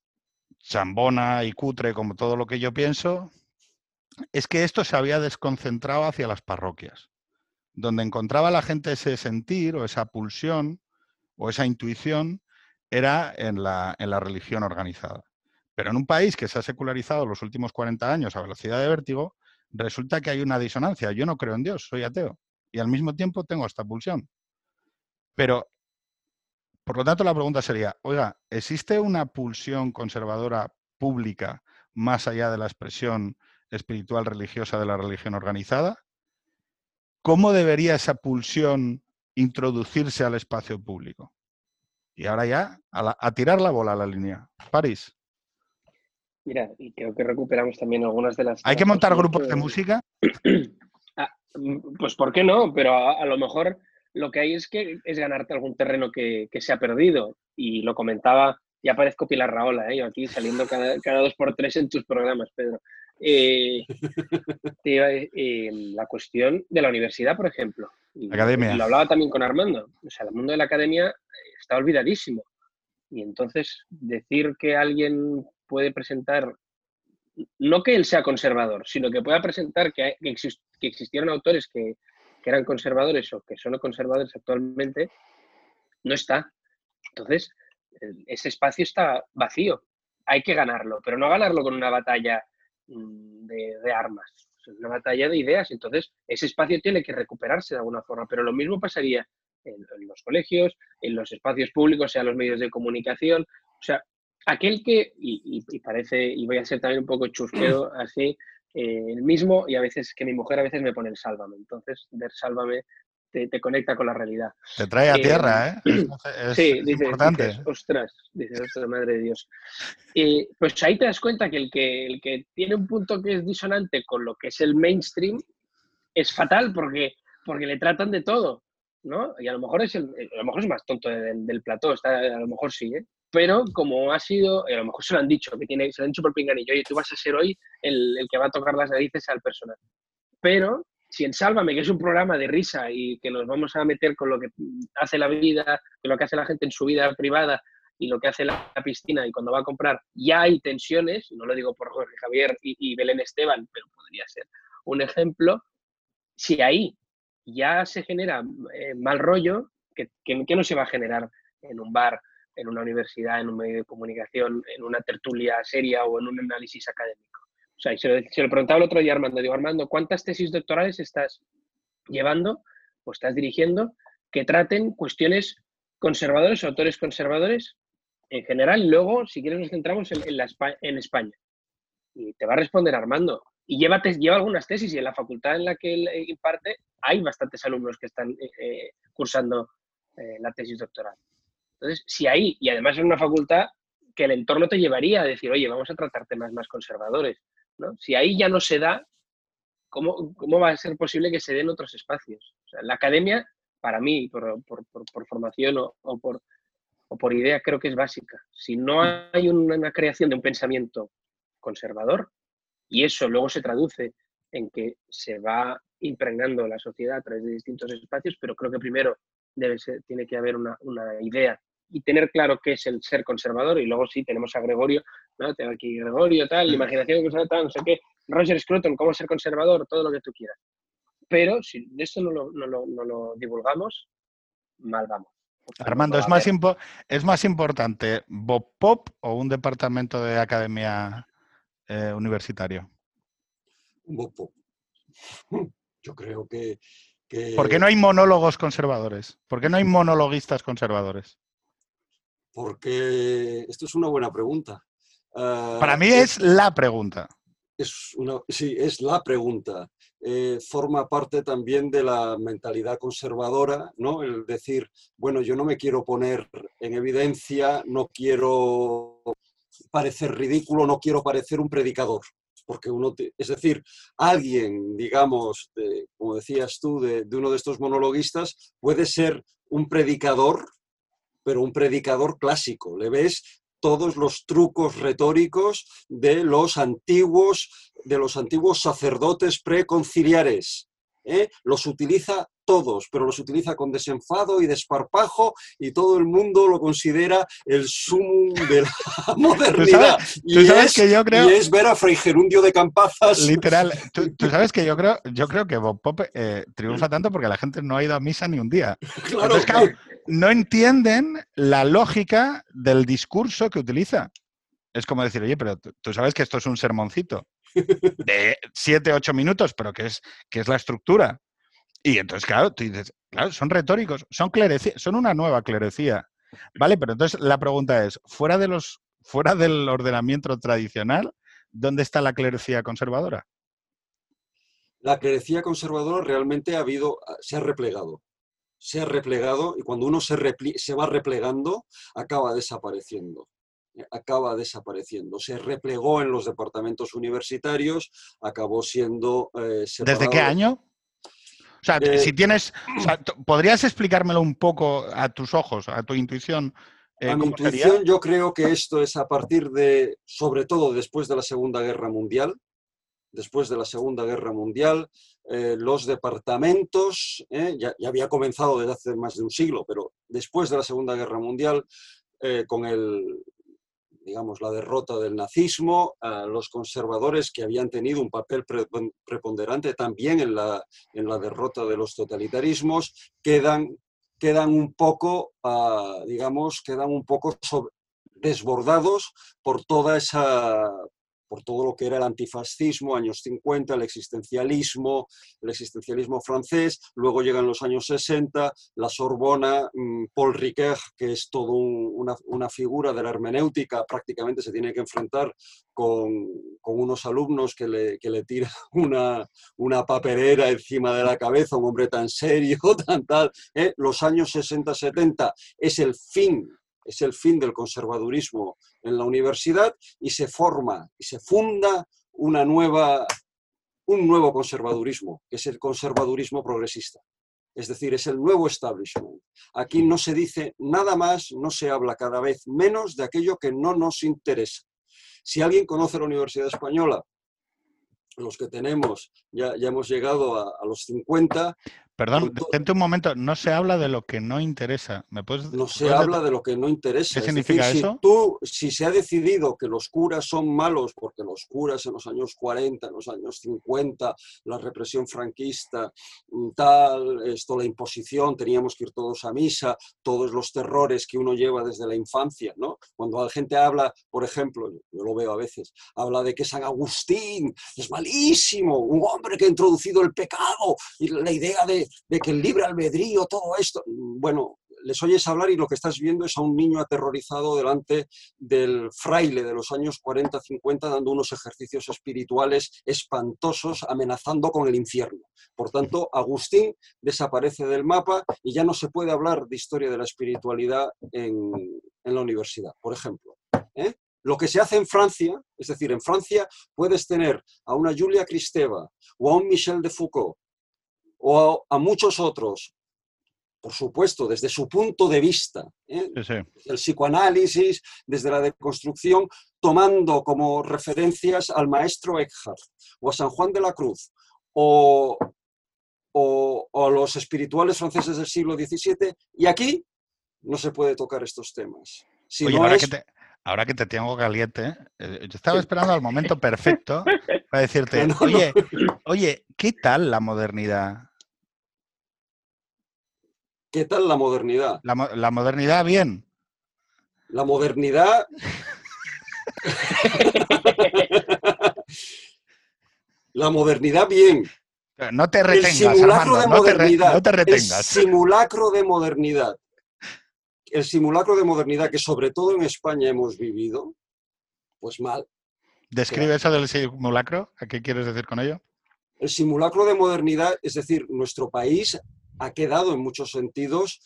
chambona y cutre como todo lo que yo pienso, es que esto se había desconcentrado hacia las parroquias, donde encontraba la gente ese sentir o esa pulsión o esa intuición era en la, en la religión organizada. Pero en un país que se ha secularizado los últimos 40 años a velocidad de vértigo, resulta que hay una disonancia. Yo no creo en Dios, soy ateo. Y al mismo tiempo tengo esta pulsión. Pero, por lo tanto, la pregunta sería, oiga, ¿existe una pulsión conservadora pública más allá de la expresión espiritual religiosa de la religión organizada? ¿Cómo debería esa pulsión introducirse al espacio público? Y ahora ya, a, tirar la bola a la línea. París.
Mira, y creo que recuperamos también algunas de las...
¿Hay que montar grupos de música? [CLEARS THROAT]
Ah, mm, pues ¿por qué no? Pero a, lo mejor lo que hay es que es ganarte algún terreno que, se ha perdido. Y lo comentaba, ya parezco Pilar Raola, ¿eh? yo aquí saliendo cada, dos por tres en tus programas, Pedro. Eh, [LAUGHS] eh, la cuestión de la universidad, por ejemplo.
academia.
lo hablaba también con Armando. O sea, el mundo de la academia está olvidadísimo. Y entonces decir que alguien puede presentar, no que él sea conservador, sino que pueda presentar que, que, existieron autores que, que, eran conservadores o que son conservadores actualmente, no está. Entonces, ese espacio está vacío. Hay que ganarlo, pero no ganarlo con una batalla mm, de, armas, una batalla de ideas. Entonces, ese espacio tiene que recuperarse de alguna forma, pero lo mismo pasaría en, los colegios, en los espacios públicos, sea los medios de comunicación. O sea, aquel que, y, parece, y voy a ser también un poco chusqueo así, el mismo, y a veces que mi mujer a veces me pone el sálvame. Entonces, ver sálvame te, conecta con la realidad.
Te trae a eh, tierra, ¿eh? [CLEARS THROAT]
sí, dice, importante. ostras, dice, ostras, madre de Dios. Y pues ahí te das cuenta que el, que el que tiene un punto que es disonante con lo que es el mainstream es fatal porque, porque le tratan de todo. ¿no? Y a lo mejor es, el, a lo mejor es más tonto del, plató, está, a lo mejor sí, ¿eh? Pero como ha sido, a lo mejor se lo han dicho, que tiene, se lo han dicho por pinganillo, oye, tú vas a ser hoy el, el que va a tocar las narices al personal. Pero si en Sálvame, que es un programa de risa y que nos vamos a meter con lo que hace la vida, con lo que hace la gente en su vida privada y lo que hace la piscina y cuando va a comprar, ya hay tensiones, no lo digo por Jorge Javier y, y Belén Esteban, pero podría ser un ejemplo, si ahí ya se genera eh, mal rollo que, que, no se va a generar en un bar, en una universidad, en un medio de comunicación, en una tertulia seria o en un análisis académico. O sea, se lo, preguntaba el otro día a Armando, digo, Armando, ¿cuántas tesis doctorales estás llevando o estás dirigiendo que traten cuestiones conservadoras, autores conservadores en general? Y luego, si quieres, nos centramos en, la, en España. Y te va a responder Armando, y lleva, lleva algunas tesis y en la facultad en la que él eh, imparte hay bastantes alumnos que están eh, eh, cursando la tesis doctoral. Entonces, si ahí, y además en una facultad que el entorno te llevaría a decir, oye, vamos a tratar temas más conservadores. ¿no? Si ahí ya no se da, ¿cómo, ¿cómo, va a ser posible que se den otros espacios? O sea, la academia, para mí, por, por, formación o, o, por, o por idea, creo que es básica. Si no hay una creación de un pensamiento conservador, y eso luego se traduce en que se va impregnando la sociedad a través de distintos espacios, pero creo que primero debe ser, tiene que haber una, una idea y tener claro qué es el ser conservador. Y luego sí, tenemos a Gregorio, ¿no? Tengo aquí Gregorio, tal, imaginación tal, no sé qué, Roger Scruton, cómo ser conservador, todo lo que tú quieras. Pero si de esto no lo, no lo, no lo divulgamos, mal vamos.
Armando, ¿es más, ¿es más importante Bob Pop o un departamento de academia eh, universitario?
Bob Pop. [LAUGHS] Yo creo que, que,
¿Por qué no hay monólogos conservadores? ¿Por qué no hay monologuistas conservadores?
Porque esto es una buena pregunta. Uh,
Para mí es la pregunta.
Es una, sí, es la pregunta. Eh, forma parte también de la mentalidad conservadora, ¿no? El decir, bueno, yo no me quiero poner en evidencia, no quiero parecer ridículo, no quiero parecer un predicador. Porque uno, te, es decir, alguien, digamos, de, como decías tú, de, de uno de estos monologuistas, puede ser un predicador, pero un predicador clásico. Le ves todos los trucos retóricos de los antiguos, de los antiguos sacerdotes preconciliares. ¿Eh? Los utiliza todos, pero los utiliza con desenfado y desparpajo y todo el mundo lo considera el sumum de la [LAUGHS] modernidad.
¿Tú sabes, tú sabes
y, es,
que yo creo,
y es ver a Fray Gerundio de Campazas.
Literal, tú, tú [LAUGHS] sabes que yo creo, yo creo que Bob Pop eh, triunfa tanto porque la gente no ha ido a misa ni un día.
Claro,
Entonces, claro, no entienden la lógica del discurso que utiliza. Es como decir, oye, pero tú sabes que esto es un sermoncito de 7, 8 minutos, pero que es, que es la estructura. Y entonces, claro, tú dices, claro, son retóricos, son clerecía, son una nueva clerecía. Vale, pero entonces la pregunta es, fuera de los, fuera del ordenamiento tradicional, ¿dónde está la clerecía conservadora?
La clerecía conservadora realmente ha habido, se ha replegado. Se ha replegado y cuando uno se, se va replegando, acaba desapareciendo acaba desapareciendo. Se replegó en los departamentos universitarios, acabó siendo... Eh.
¿Desde qué año? O sea, eh, si tienes, o sea, [CLEARS THROAT] ¿podrías explicármelo un poco a tus ojos, a tu intuición?
Eh, a mi intuición, sería? yo creo que esto es a partir de, sobre todo después de la Segunda Guerra Mundial, después de la Segunda Guerra Mundial, eh, los departamentos, eh, ya, ya, había comenzado desde hace más de un siglo, pero después de la Segunda Guerra Mundial, eh, con el, digamos, la derrota del nazismo, los conservadores que habían tenido un papel pre preponderante también en la, en la derrota de los totalitarismos, quedan, quedan un poco, uh, digamos, quedan un poco sobre, desbordados por toda esa por todo lo que era el antifascismo, años 50, el existencialismo, el existencialismo francés, luego llegan los años 60, la Sorbona, mm, Paul Ricoeur, que es todo un, una, una, figura de la hermenéutica, prácticamente se tiene que enfrentar con, con unos alumnos que le, que le tiran [LAUGHS] una, una, papelera encima de la cabeza, un hombre tan serio, [LAUGHS] tan tal. ¿eh? Los años 60-70 es el fin es el fin del conservadurismo en la universidad y se forma y se funda una nueva, un nuevo conservadurismo, que es el conservadurismo progresista. Es decir, es el nuevo establishment. Aquí no se dice nada más, no se habla cada vez menos de aquello que no nos interesa. Si alguien conoce la Universidad Española, los que tenemos, ya, ya hemos llegado a, a los 50,
Perdón, detente un momento, no se habla de lo que no interesa. ¿Me puedes,
no se habla de lo que no interesa.
¿Qué es significa
decir,
eso?
Si, tú, si se ha decidido que los curas son malos, porque los curas en los años 40, en los años 50, la represión franquista, mm, tal, esto, la imposición, teníamos que ir todos a misa, todos los terrores que uno lleva desde la infancia, ¿no? Cuando la gente habla, por ejemplo, yo lo veo a veces, habla de que San Agustín es malísimo, un hombre que ha introducido el pecado, y la idea de, de que el libre albedrío, todo esto, bueno, les oyes hablar y lo que estás viendo es a un niño aterrorizado delante del fraile de los años 40-50 dando unos ejercicios espirituales espantosos, amenazando con el infierno. Por tanto, Agustín desaparece del mapa y ya no se puede hablar de historia de la espiritualidad en, en la universidad, por ejemplo. ¿eh? Lo que se hace en Francia, es decir, en Francia puedes tener a una Julia Kristeva o a un Michel de Foucault o a, muchos otros, por supuesto, desde su punto de vista, ¿eh? el psicoanálisis, desde la deconstrucción, tomando como referencias al maestro Eckhart o a San Juan de la Cruz o, o, los espirituales franceses del siglo XVII, y aquí no se puede tocar estos temas.
ahora, que te, tengo caliente, eh, yo estaba esperando al momento [LAUGHS] perfecto para decirte, oye, oye, ¿qué tal la modernidad?
¿Qué tal la modernidad?
La, modernidad, bien.
La modernidad. [LAUGHS] la modernidad, bien.
No te retengas, el simulacro de modernidad, no te, retengas.
El simulacro de modernidad. El simulacro de modernidad que sobre todo en España hemos vivido, pues mal.
¿Describe eso del simulacro? ¿A qué quieres decir con ello?
El simulacro de modernidad, es decir, nuestro país ha quedado en muchos sentidos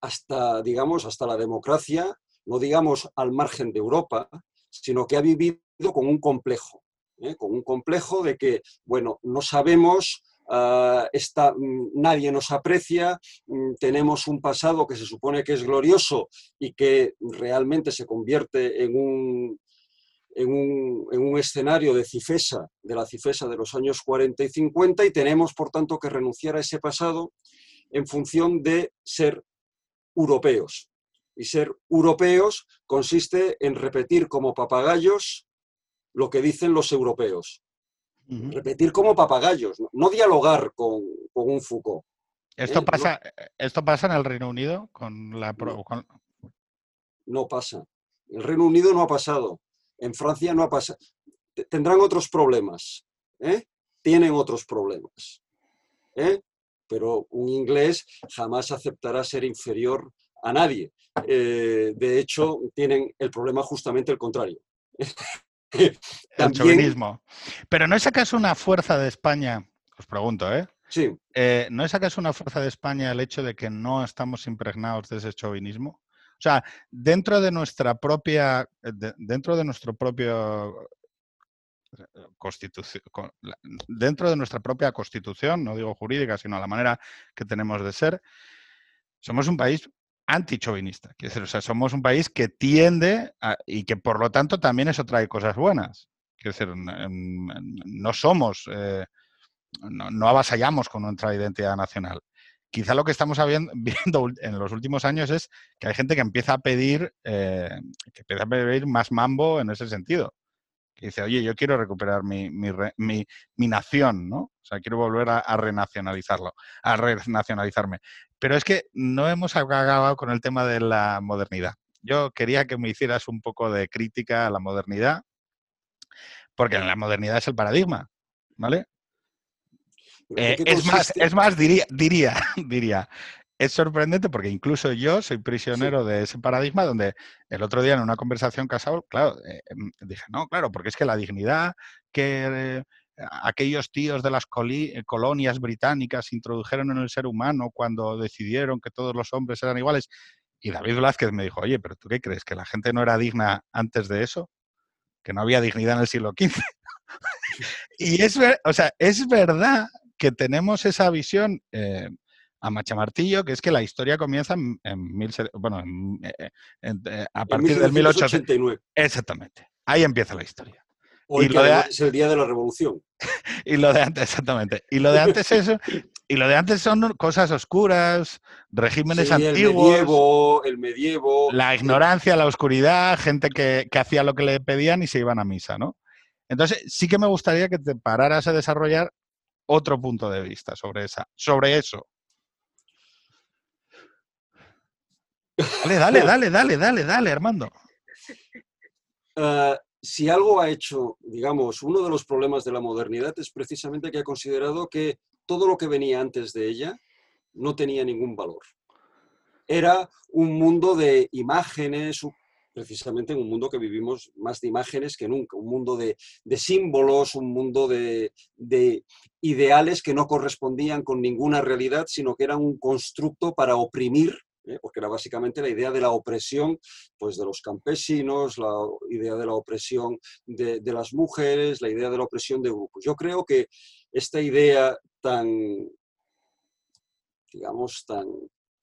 hasta, digamos, hasta la democracia, no digamos al margen de Europa, sino que ha vivido con un complejo, ¿eh? con un complejo de que, bueno, no sabemos, ah, mm, nadie nos aprecia, mm, tenemos un pasado que se supone que es glorioso y que realmente se convierte en un, en un, en un, escenario de cifesa, de la cifesa de los años 40 y 50, y tenemos, por tanto, que renunciar a ese pasado en función de ser europeos. Y ser europeos consiste en repetir como papagayos lo que dicen los europeos. Repetir como papagayos, no, dialogar con, un Foucault.
¿Esto, ¿eh? pasa, ¿Esto pasa en el Reino Unido? Con la
no pasa. El Reino Unido no ha pasado. En Francia no ha pasado. Tendrán otros problemas. ¿eh? Tienen otros problemas. ¿eh? Pero un inglés jamás aceptará ser inferior a nadie. Eh, de hecho, tienen el problema justamente el contrario. [LAUGHS]
el chauvinismo. Pero ¿no es acaso una fuerza de España? Os pregunto, ¿eh?
Sí.
¿No es acaso una fuerza de España el hecho de que no estamos impregnados de ese chauvinismo? O sea, dentro de nuestra propia, eh, dentro de nuestro propio eh, constitución, dentro de nuestra propia constitución, no digo jurídica, sino la manera que tenemos de ser, somos un país antichovinista. Decir, o sea, somos un país que tiende y que por lo tanto también eso trae cosas buenas. Quiero decir, no somos, eh, no, no, avasallamos con nuestra identidad nacional quizá lo que estamos [LAUGHS] viendo en los últimos años es que hay gente que empieza a pedir, eh, que empieza a pedir más mambo en ese sentido. Que dice, oye, yo quiero recuperar mi, mi, nación, ¿no? O sea, quiero volver a, renacionalizarlo, a renacionalizarme. Pero es que no hemos acabado con el tema de la modernidad. Yo quería que me hicieras un poco de crítica a la modernidad, porque la modernidad es el paradigma, ¿vale? Eh, es, más, es más, diría, diría, [LAUGHS] diría, es sorprendente porque incluso yo soy prisionero de ese paradigma donde el otro día en una conversación casado, claro, eh, em, dije, no, claro, porque es que la dignidad que eh, aquellos tíos de las colonias británicas introdujeron en el ser humano cuando decidieron que todos los hombres eran iguales. Y David Velázquez me dijo, oye, pero ¿tú qué crees? ¿Que la gente no era digna antes de eso? ¿Que no había dignidad en el siglo XV? [LAUGHS] y es, o sea, es verdad que tenemos esa visión eh, a machamartillo, que es que la historia comienza en, bueno, eh, eh, a partir del 1889. Exactamente. Ahí empieza la historia.
Y lo de, es el día de la revolución. [LAUGHS]
y lo de antes, exactamente. Y lo de antes eso, y lo de antes son cosas oscuras, [LAUGHS] regímenes antiguos.
El medievo, el medievo.
La ignorancia, la oscuridad, gente que, que hacía lo que le pedían y se iban a misa, ¿no? Entonces, sí que me gustaría que te pararas a desarrollar otro punto de vista sobre, esa, sobre eso. Dale, dale, dale, dale, dale, dale, Armando.
Eh, si algo ha hecho, digamos, uno de los problemas de la modernidad es precisamente que ha considerado que todo lo que venía antes de ella no tenía ningún valor. Era un mundo de imágenes, precisamente en un mundo que vivimos más de imágenes que nunca, un mundo de, símbolos, un mundo de, ideales que no correspondían con ninguna realidad, sino que eran un constructo para oprimir ¿eh? porque era básicamente la idea de la opresión pues, de los campesinos, la idea de la opresión de, de las mujeres, la idea de la opresión de grupos. Yo creo que esta idea tan, digamos, tan,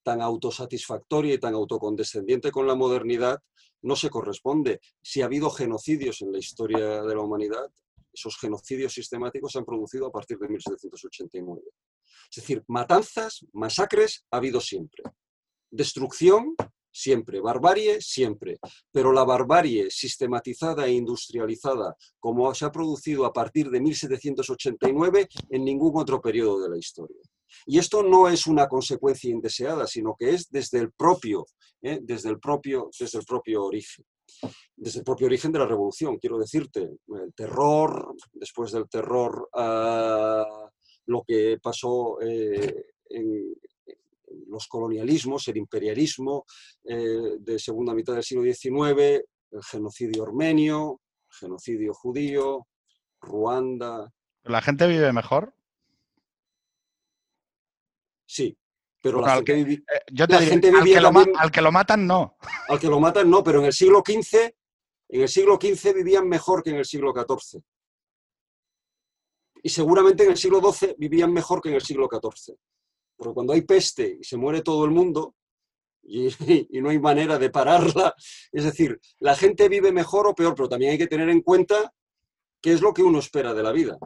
tan autosatisfactoria y tan autocondescendiente con la modernidad no se corresponde. Si ha habido genocidios en la historia de la humanidad, esos genocidios sistemáticos se han producido a partir de 1789. Es decir, matanzas, masacres ha habido siempre. Destrucción, siempre. Barbarie, siempre. Pero la barbarie sistematizada e industrializada, como se ha producido a partir de 1789, en ningún otro periodo de la historia. Y esto no es una consecuencia indeseada, sino que es desde el propio, ¿eh? desde el propio, desde el propio origen desde el propio origen de la revolución, quiero decirte, el terror, después del terror, ah, lo que pasó eh, en, los colonialismos, el imperialismo eh, de segunda mitad del siglo XIX, el genocidio armenio, genocidio judío, Ruanda.
¿La gente vive mejor?
Sí, pero la gente,
que, yo te gente al, que lo, al que lo matan no.
Al que lo matan no, pero en el siglo XV, en el siglo XV vivían mejor que en el siglo XIV. Y seguramente en el siglo XII vivían mejor que en el siglo XIV. Porque cuando hay peste y se muere todo el mundo y, [LAUGHS] y, no hay manera de pararla, es decir, la gente vive mejor o peor, pero también hay que tener en cuenta qué es lo que uno espera de la vida.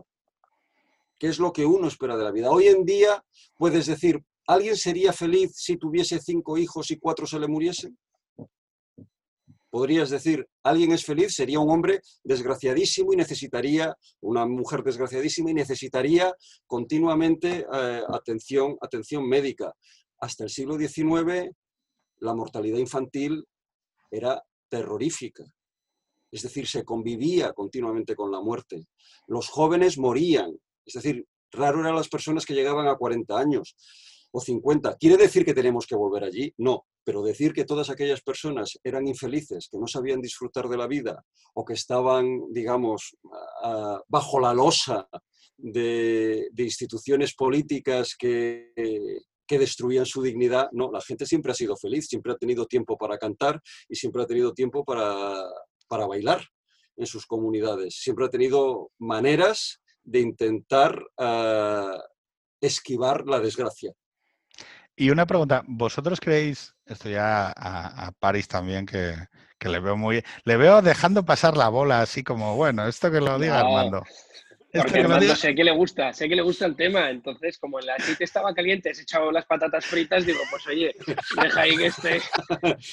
¿Qué es lo que uno espera de la vida? Hoy en día puedes decir, ¿alguien sería feliz si tuviese cinco hijos y cuatro se le muriesen? podrías decir, alguien es feliz, sería un hombre desgraciadísimo y necesitaría, una mujer desgraciadísima y necesitaría continuamente eh, atención, atención médica. Hasta el siglo XIX la mortalidad infantil era terrorífica. Es decir, se convivía continuamente con la muerte. Los jóvenes morían. Es decir, raro eran las personas que llegaban a 40 años o 50. ¿Quiere decir que tenemos que volver allí? No, pero decir que todas aquellas personas eran infelices, que no sabían disfrutar de la vida o que estaban, digamos, bajo la losa de, instituciones políticas que, que destruían su dignidad, no, la gente siempre ha sido feliz, siempre ha tenido tiempo para cantar y siempre ha tenido tiempo para, para bailar en sus comunidades, siempre ha tenido maneras de intentar uh, esquivar la desgracia.
Y una pregunta, ¿vosotros creéis, esto ya a, a París también, que, que, le veo muy... Le veo dejando pasar la bola así como, bueno, esto que lo diga no, Armando.
Porque Armando diga... sé que le gusta, sé que le gusta el tema, entonces como el aceite estaba caliente, se echaba las patatas fritas, digo, pues oye, deja ahí que esté...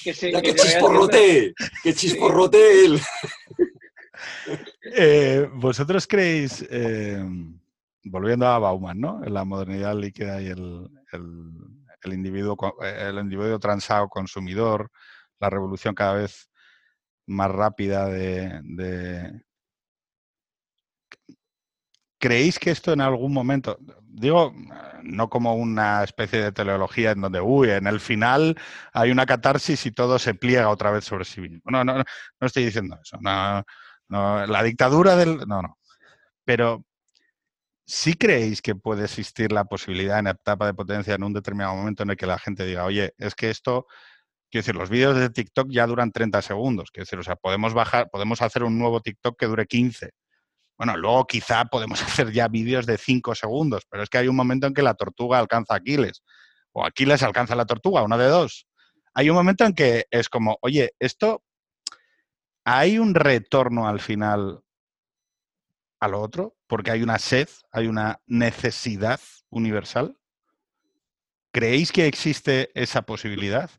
Que, se, [LAUGHS] ya, que, que chisporrote, que [LAUGHS] chisporrote él.
Eh, ¿Vosotros creéis, eh, volviendo a Bauman, ¿no? La modernidad líquida y el, el individuo, el individuo transado consumidor, la revolución cada vez más rápida de. ¿Creéis que esto en algún momento, digo, no como una especie de teleología en donde, uy, en el final hay una catarsis y todo se pliega otra vez sobre sí mismo? No, no, no, no estoy diciendo eso. No, no, la dictadura del... No, no. Pero ¿Sí creéis que puede existir la posibilidad en etapa de potencia en un determinado momento en el que la gente diga, oye, es que esto, quiero decir, los vídeos de TikTok ya duran 30 segundos, quiero decir, o sea, podemos bajar, podemos hacer un nuevo TikTok que dure 15. Bueno, luego quizá podemos [LAUGHS] hacer ya vídeos de 5 segundos, pero es que hay un momento en que la tortuga alcanza a Aquiles, o Aquiles alcanza a la tortuga, una de dos. Hay un momento en que es como, oye, esto, hay un retorno al final a lo otro, porque hay una sed, hay una necesidad universal. ¿Creéis que existe esa posibilidad?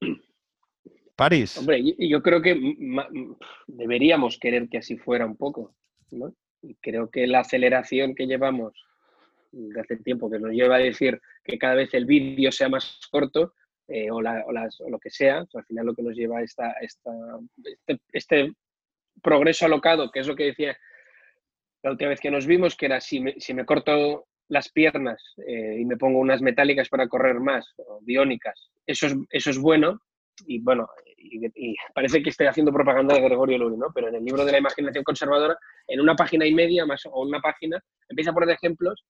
París.
Hombre, yo creo que deberíamos querer que así fuera un poco. Y creo que la aceleración que llevamos de hace tiempo, que nos lleva a decir que cada vez el vídeo sea más corto, eh, o, lo que sea, al final lo que nos lleva a esta, este, este progreso alocado, que es lo que decía la última vez que nos vimos, que era si me, si me corto las piernas eh, y me pongo unas metálicas para correr más, o biónicas, eso es, eso es bueno. Y bueno, y, parece que estoy haciendo propaganda de Gregorio Luri, ¿no? Pero en el libro de la imaginación conservadora, en una página y media más o una página, empieza a poner ejemplos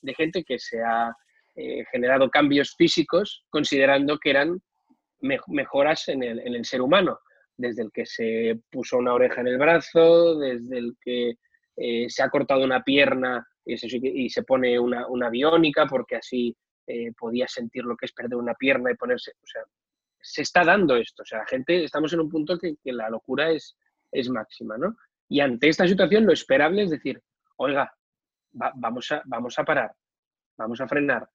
de gente que se ha eh, generado cambios físicos considerando que eran mejoras en el, en el, ser humano, desde el que se puso una oreja en el brazo, desde el que eh, se ha cortado una pierna y se, pone una, una, biónica porque así eh, podía sentir lo que es perder una pierna y ponerse, o sea, se está dando esto, o sea, gente, estamos en un punto que, que la locura es, es máxima, ¿no? Y ante esta situación lo esperable es decir, oiga, vamos, a, vamos a parar, vamos a frenar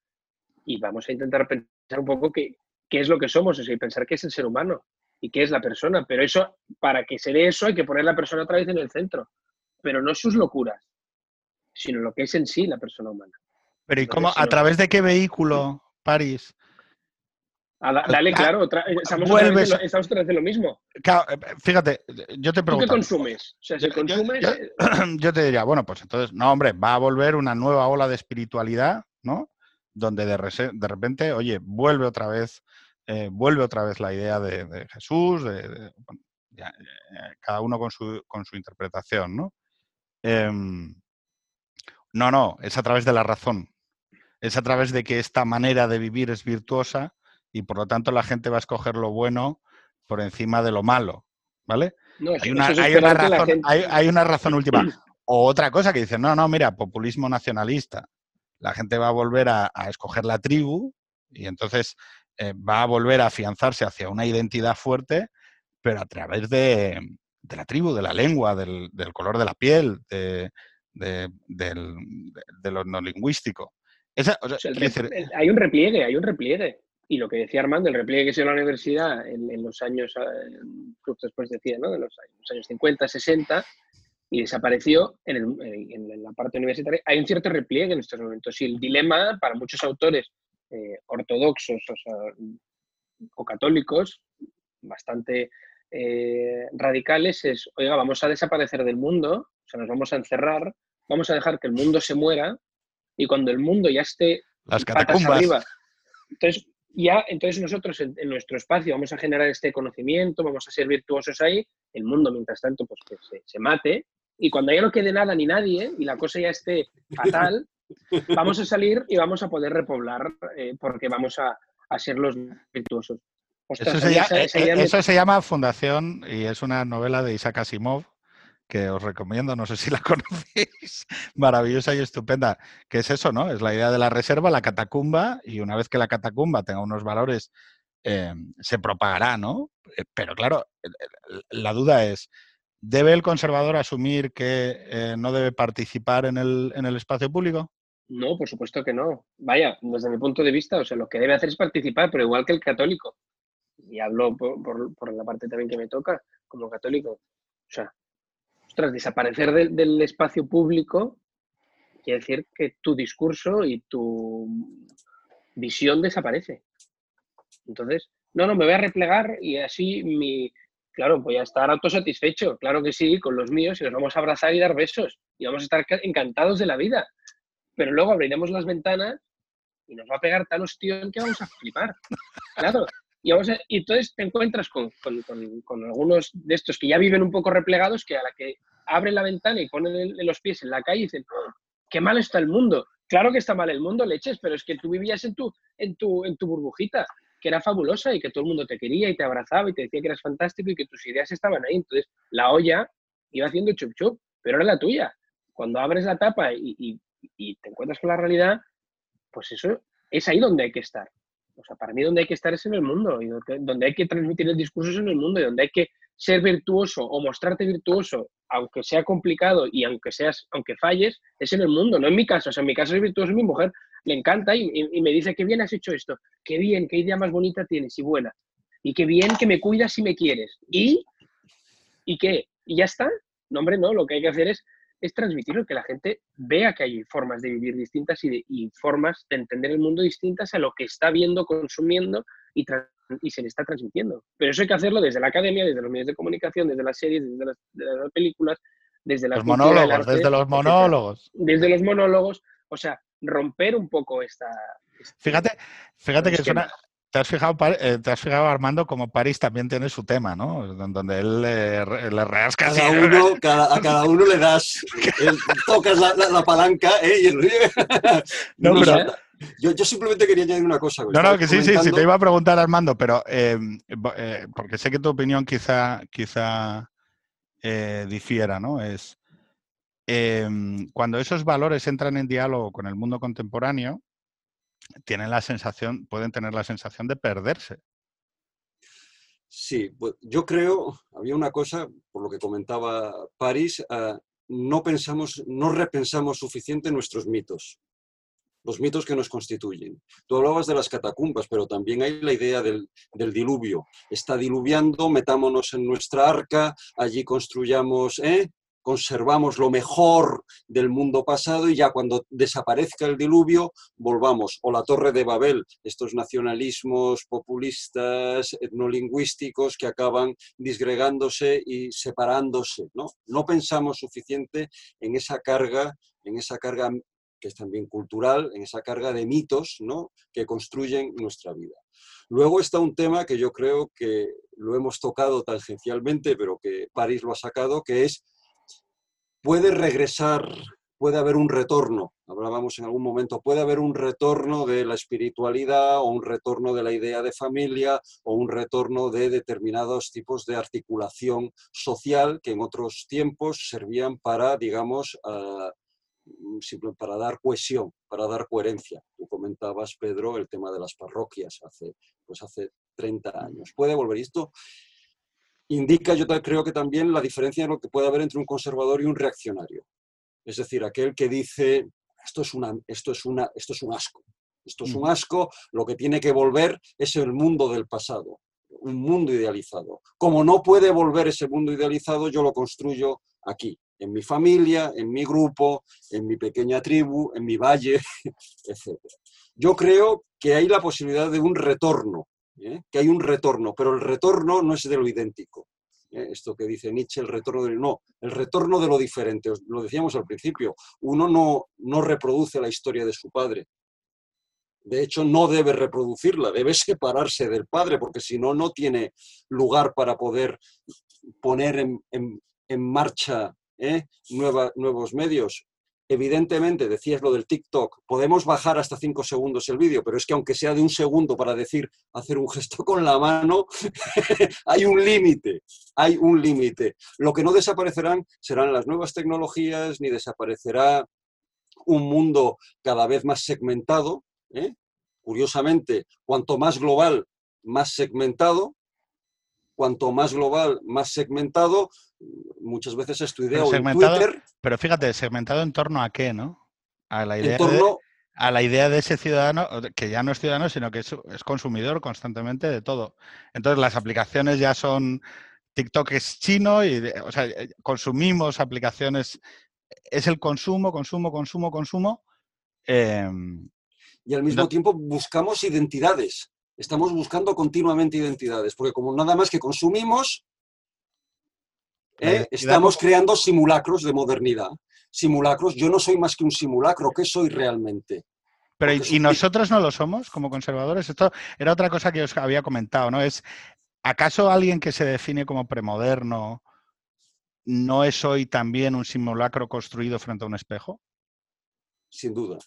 y vamos a intentar pensar un poco qué, qué es lo que somos, o sea, y pensar qué es el ser humano y qué es la persona. Pero eso, para que se dé eso, hay que poner la persona otra vez en el centro. Pero no sus locuras, sino lo que es en sí la persona humana.
Pero ¿y cómo? ¿A través de qué vehículo, París?
dale, ah, claro, estamos, vuelves, otra vez lo mismo.
Claro, eh, fíjate, yo te pregunto.
¿Tú qué consumes? O sea, si yo, consumes...
Eh, [CLEARS THROAT] yo, te diría, bueno, pues entonces, no, hombre, va a volver una nueva ola de espiritualidad, ¿no? Donde de, de repente, oye, vuelve otra vez, eh, vuelve otra vez la idea de, Jesús, de, cada uno con su, con su interpretación, ¿no? Em, no, no, es a través de la razón. Es a través de que esta manera de vivir es virtuosa y por lo tanto la gente va a escoger lo bueno por encima de lo malo, ¿vale? hay, una, razón, última. O otra cosa que dicen, no, no, mira, populismo nacionalista. La gente va a volver a, escoger la tribu y entonces eh, va a volver a afianzarse hacia una identidad fuerte, pero a través de, la tribu, de la lengua, del, color de la piel, de, lo no lingüístico.
hay un repliegue, hay un repliegue y lo que decía Armando, el repliegue que se dio la universidad en, los años, eh, después decía, ¿no? De los años, 50, 60, y desapareció en, la parte universitaria, hay un cierto repliegue en estos momentos. Y el dilema para muchos autores eh, ortodoxos o, católicos, bastante eh, radicales, es, oiga, vamos a desaparecer del mundo, o sea, nos vamos a encerrar, vamos a dejar que el mundo se muera, y cuando el mundo ya esté
Las patas arriba,
entonces ya entonces nosotros en, nuestro espacio vamos a generar este conocimiento, vamos a ser virtuosos ahí, el mundo mientras tanto pues que se, mate, y cuando ya no quede nada ni nadie y la cosa ya esté fatal, vamos a salir y vamos a poder repoblar eh, porque vamos a, ser los virtuosos.
eso, se llama, Fundación y es una novela de Isaac Asimov que os recomiendo, no sé si la [LAUGHS] conocéis, maravillosa y estupenda, que es eso, ¿no? Es la idea de la reserva, la catacumba, y una vez que la catacumba tenga unos valores, eh, se propagará, ¿no? Eh, pero claro, la duda es, ¿debe el conservador asumir que eh, no debe participar en el, en el espacio público?
No, por supuesto que no. Vaya, desde mi punto de vista, o sea, lo que debe hacer es participar, pero igual que el católico. Y hablo por, por, la parte también que me toca como católico. O sea, tras desaparecer del espacio público quiere decir que tu discurso y tu visión desaparece. Entonces, no, no, me voy a replegar y así mi, claro, voy a estar autosatisfecho, claro que sí, con los míos y nos vamos a abrazar y dar besos y vamos a estar encantados de la vida. Pero luego abriremos las ventanas y nos va a pegar tan hostión que vamos a flipar. [LAUGHS] Claro, y, entonces te encuentras con, algunos de estos que ya viven un poco replegados, que a la que abren la ventana y ponen los pies en la calle y dicen, qué mal está el mundo. Claro que está mal el mundo, leches, pero es que tú vivías en tu, en tu, en tu burbujita, que era fabulosa y que todo el mundo te quería y te abrazaba y te decía que eras fantástico y que tus ideas estaban ahí. Entonces, la olla iba haciendo chup chup, pero era la tuya. Cuando abres la tapa y, y te encuentras con la realidad, pues eso es ahí donde hay que estar. O sea, para mí donde hay que estar es en el mundo, y donde hay que transmitir el discurso es en el mundo, y donde hay que ser virtuoso o mostrarte virtuoso, aunque sea complicado y aunque seas, aunque falles, es en el mundo, no en mi caso. O sea, en mi caso es virtuoso mi mujer, le encanta y, me dice, qué bien has hecho esto, qué bien, qué idea más bonita tienes y buena. Y qué bien que me cuidas y me quieres. ¿Y? ¿Y qué? ¿Y ya está? No, hombre, no, lo que hay que hacer es es transmitirlo, que la gente vea que hay formas de vivir distintas y, de, formas de entender el mundo distintas a lo que está viendo, consumiendo y, y, se le está transmitiendo. Pero eso hay que hacerlo desde la academia, desde los medios de comunicación, desde las series, desde las, películas, desde las
los monólogos, desde los monólogos.
Desde los monólogos, o sea, romper un poco esta...
fíjate, fíjate que suena, ¿Te has, fijado, eh, te has fijado, Armando, como París también tiene su tema, ¿no? Donde él le, le rasca.
Cada uno, a cada uno le das, [LAUGHS] tocas la, palanca ¿eh? y [LAUGHS]
No, pero
Yo, yo, simplemente quería añadir una cosa.
No, no, que sí, sí, sí, te iba a preguntar, Armando, pero eh, eh, porque sé que tu opinión quizá, quizá eh, difiera, ¿no? Es cuando esos valores entran en diálogo con el mundo contemporáneo, tienen la sensación, pueden tener la sensación de perderse.
Sí, yo creo, había una cosa, por lo que comentaba París, ah, no pensamos, no repensamos suficiente nuestros mitos, los mitos que nos constituyen. Tú hablabas de las catacumbas, pero también hay la idea del, del diluvio. Está diluviando, metámonos en nuestra arca, allí construyamos, ¿eh? Conservamos lo mejor del mundo pasado y ya cuando desaparezca el diluvio volvamos. O la Torre de Babel, estos nacionalismos populistas, etnolingüísticos que acaban disgregándose y separándose. ¿no? no pensamos suficiente en esa carga, en esa carga que es también cultural, en esa carga de mitos ¿no? que construyen nuestra vida. Luego está un tema que yo creo que lo hemos tocado tangencialmente, pero que París lo ha sacado, que es puede regresar, puede haber un retorno, hablábamos en algún momento, puede haber un retorno de la espiritualidad o un retorno de la idea de familia o un retorno de determinados tipos de articulación social que en otros tiempos servían para, digamos, uh, para dar cohesión, para dar coherencia. Tú comentabas, Pedro, el tema de las parroquias hace, pues hace 30 años. Puede volver esto indica, yo creo que también la diferencia en lo que puede haber entre un conservador y un reaccionario. Es decir, aquel que dice, esto es, una, esto es, una, esto es un asco, esto es un asco, lo que tiene que volver es el mundo del pasado, un mundo idealizado. Como no puede volver ese mundo idealizado, yo lo construyo aquí, en mi familia, en mi grupo, en mi pequeña tribu, en mi valle, [LAUGHS] etc. Yo creo que hay la posibilidad de un retorno ¿eh? que hay un retorno, pero el retorno no es de lo idéntico. ¿eh? Esto que dice Nietzsche, el retorno de no, el retorno de lo diferente. Lo decíamos al principio, uno no, no reproduce la historia de su padre. De hecho, no debe reproducirla, debe separarse del padre, porque si no, no tiene lugar para poder poner en, marcha ¿eh? nuevos medios. Evidentemente, decías lo del TikTok, podemos bajar hasta cinco segundos el vídeo, pero es que aunque sea de un segundo para decir, hacer un gesto con la mano, [LAUGHS] hay un límite, hay un límite. Lo que no desaparecerán serán las nuevas tecnologías, ni desaparecerá un mundo cada vez más segmentado. ¿eh? Curiosamente, cuanto más global, más segmentado, cuanto más global, más segmentado, muchas veces he estudiado en Twitter.
Pero fíjate, segmentado en torno a qué, ¿no? A la idea, de, a la idea de ese ciudadano, que ya no es ciudadano, sino que es, consumidor constantemente de todo. Entonces las aplicaciones ya son, TikTok es chino y, o sea, eh, consumimos aplicaciones, es el consumo, consumo, consumo, consumo.
Em, y al mismo tiempo buscamos identidades. Estamos buscando continuamente identidades, porque como nada más que consumimos, ¿eh? Estamos creando simulacros de modernidad. Simulacros, yo no soy más que un simulacro, ¿qué soy realmente?
Pero ¿y, nosotros no lo somos como conservadores? Esto era otra cosa que os había comentado, ¿no? Es, ¿acaso alguien que se define como premoderno no es hoy también un simulacro construido frente a un espejo?
Sin duda.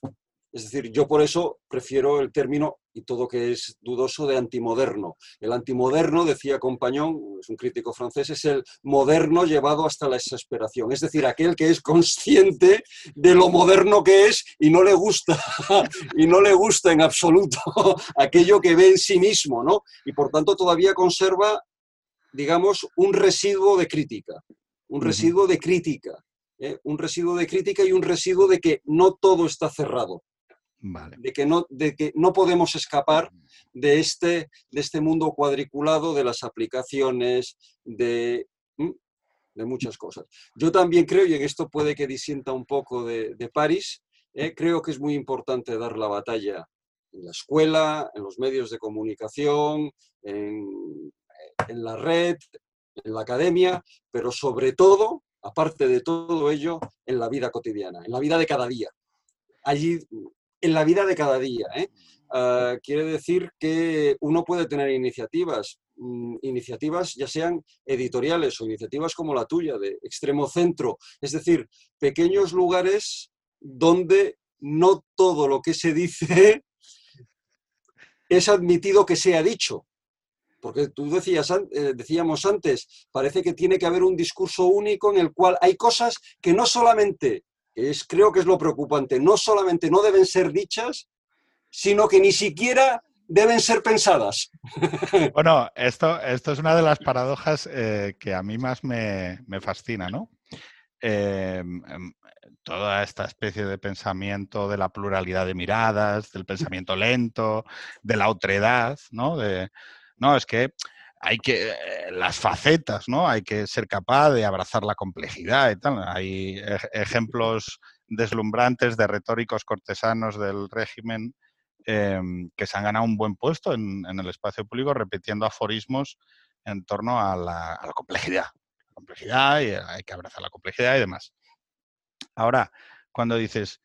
Es decir, yo por eso prefiero el término y todo que es dudoso de antimoderno. El antimoderno, decía Compañón, es un crítico francés, es el moderno llevado hasta la exasperación. Es decir, aquel que es consciente de lo moderno que es y no le gusta, [LAUGHS] y no le gusta en absoluto [LAUGHS] aquello que ve en sí mismo, ¿no? Y por tanto todavía conserva, digamos, un residuo de crítica, un residuo de crítica. ¿eh? un residuo de crítica y un residuo de que no todo está cerrado. De, que no, de que no podemos escapar de este, de este mundo cuadriculado de las aplicaciones, de, de muchas cosas. Yo también creo, y en esto puede que disienta un poco de, de París, eh, creo que es muy importante dar la batalla en la escuela, en los medios de comunicación, en, en la red, en la academia, pero sobre todo, aparte de todo ello, en la vida cotidiana, en la vida de cada día. Allí en la vida de cada día. ¿eh? Ah, quiere decir que uno puede tener iniciativas, mm, iniciativas ya sean editoriales o iniciativas como la tuya, de extremo centro, es decir, pequeños lugares donde no todo lo que se dice es admitido que sea dicho. Porque tú decías, eh, decíamos antes, parece que tiene que haber un discurso único en el cual hay cosas que no solamente, es, creo que es lo preocupante, no solamente no deben ser dichas, sino que ni siquiera deben ser pensadas. [LAUGHS]
Bueno, esto, esto es una de las paradojas eh, que a mí más me, fascina, ¿no? Em, em, toda esta especie de pensamiento de la pluralidad de miradas, del pensamiento lento, de la otredad, ¿no? De, no, es que hay que, eh, las facetas, ¿no? Hay que ser capaz de abrazar la complejidad y tal. Hay ejemplos deslumbrantes de retóricos cortesanos del régimen Em, que se han ganado un buen puesto en, el espacio público repitiendo aforismos en torno a la, complejidad. La complejidad y hay que abrazar la complejidad y demás. Ahora, cuando dices,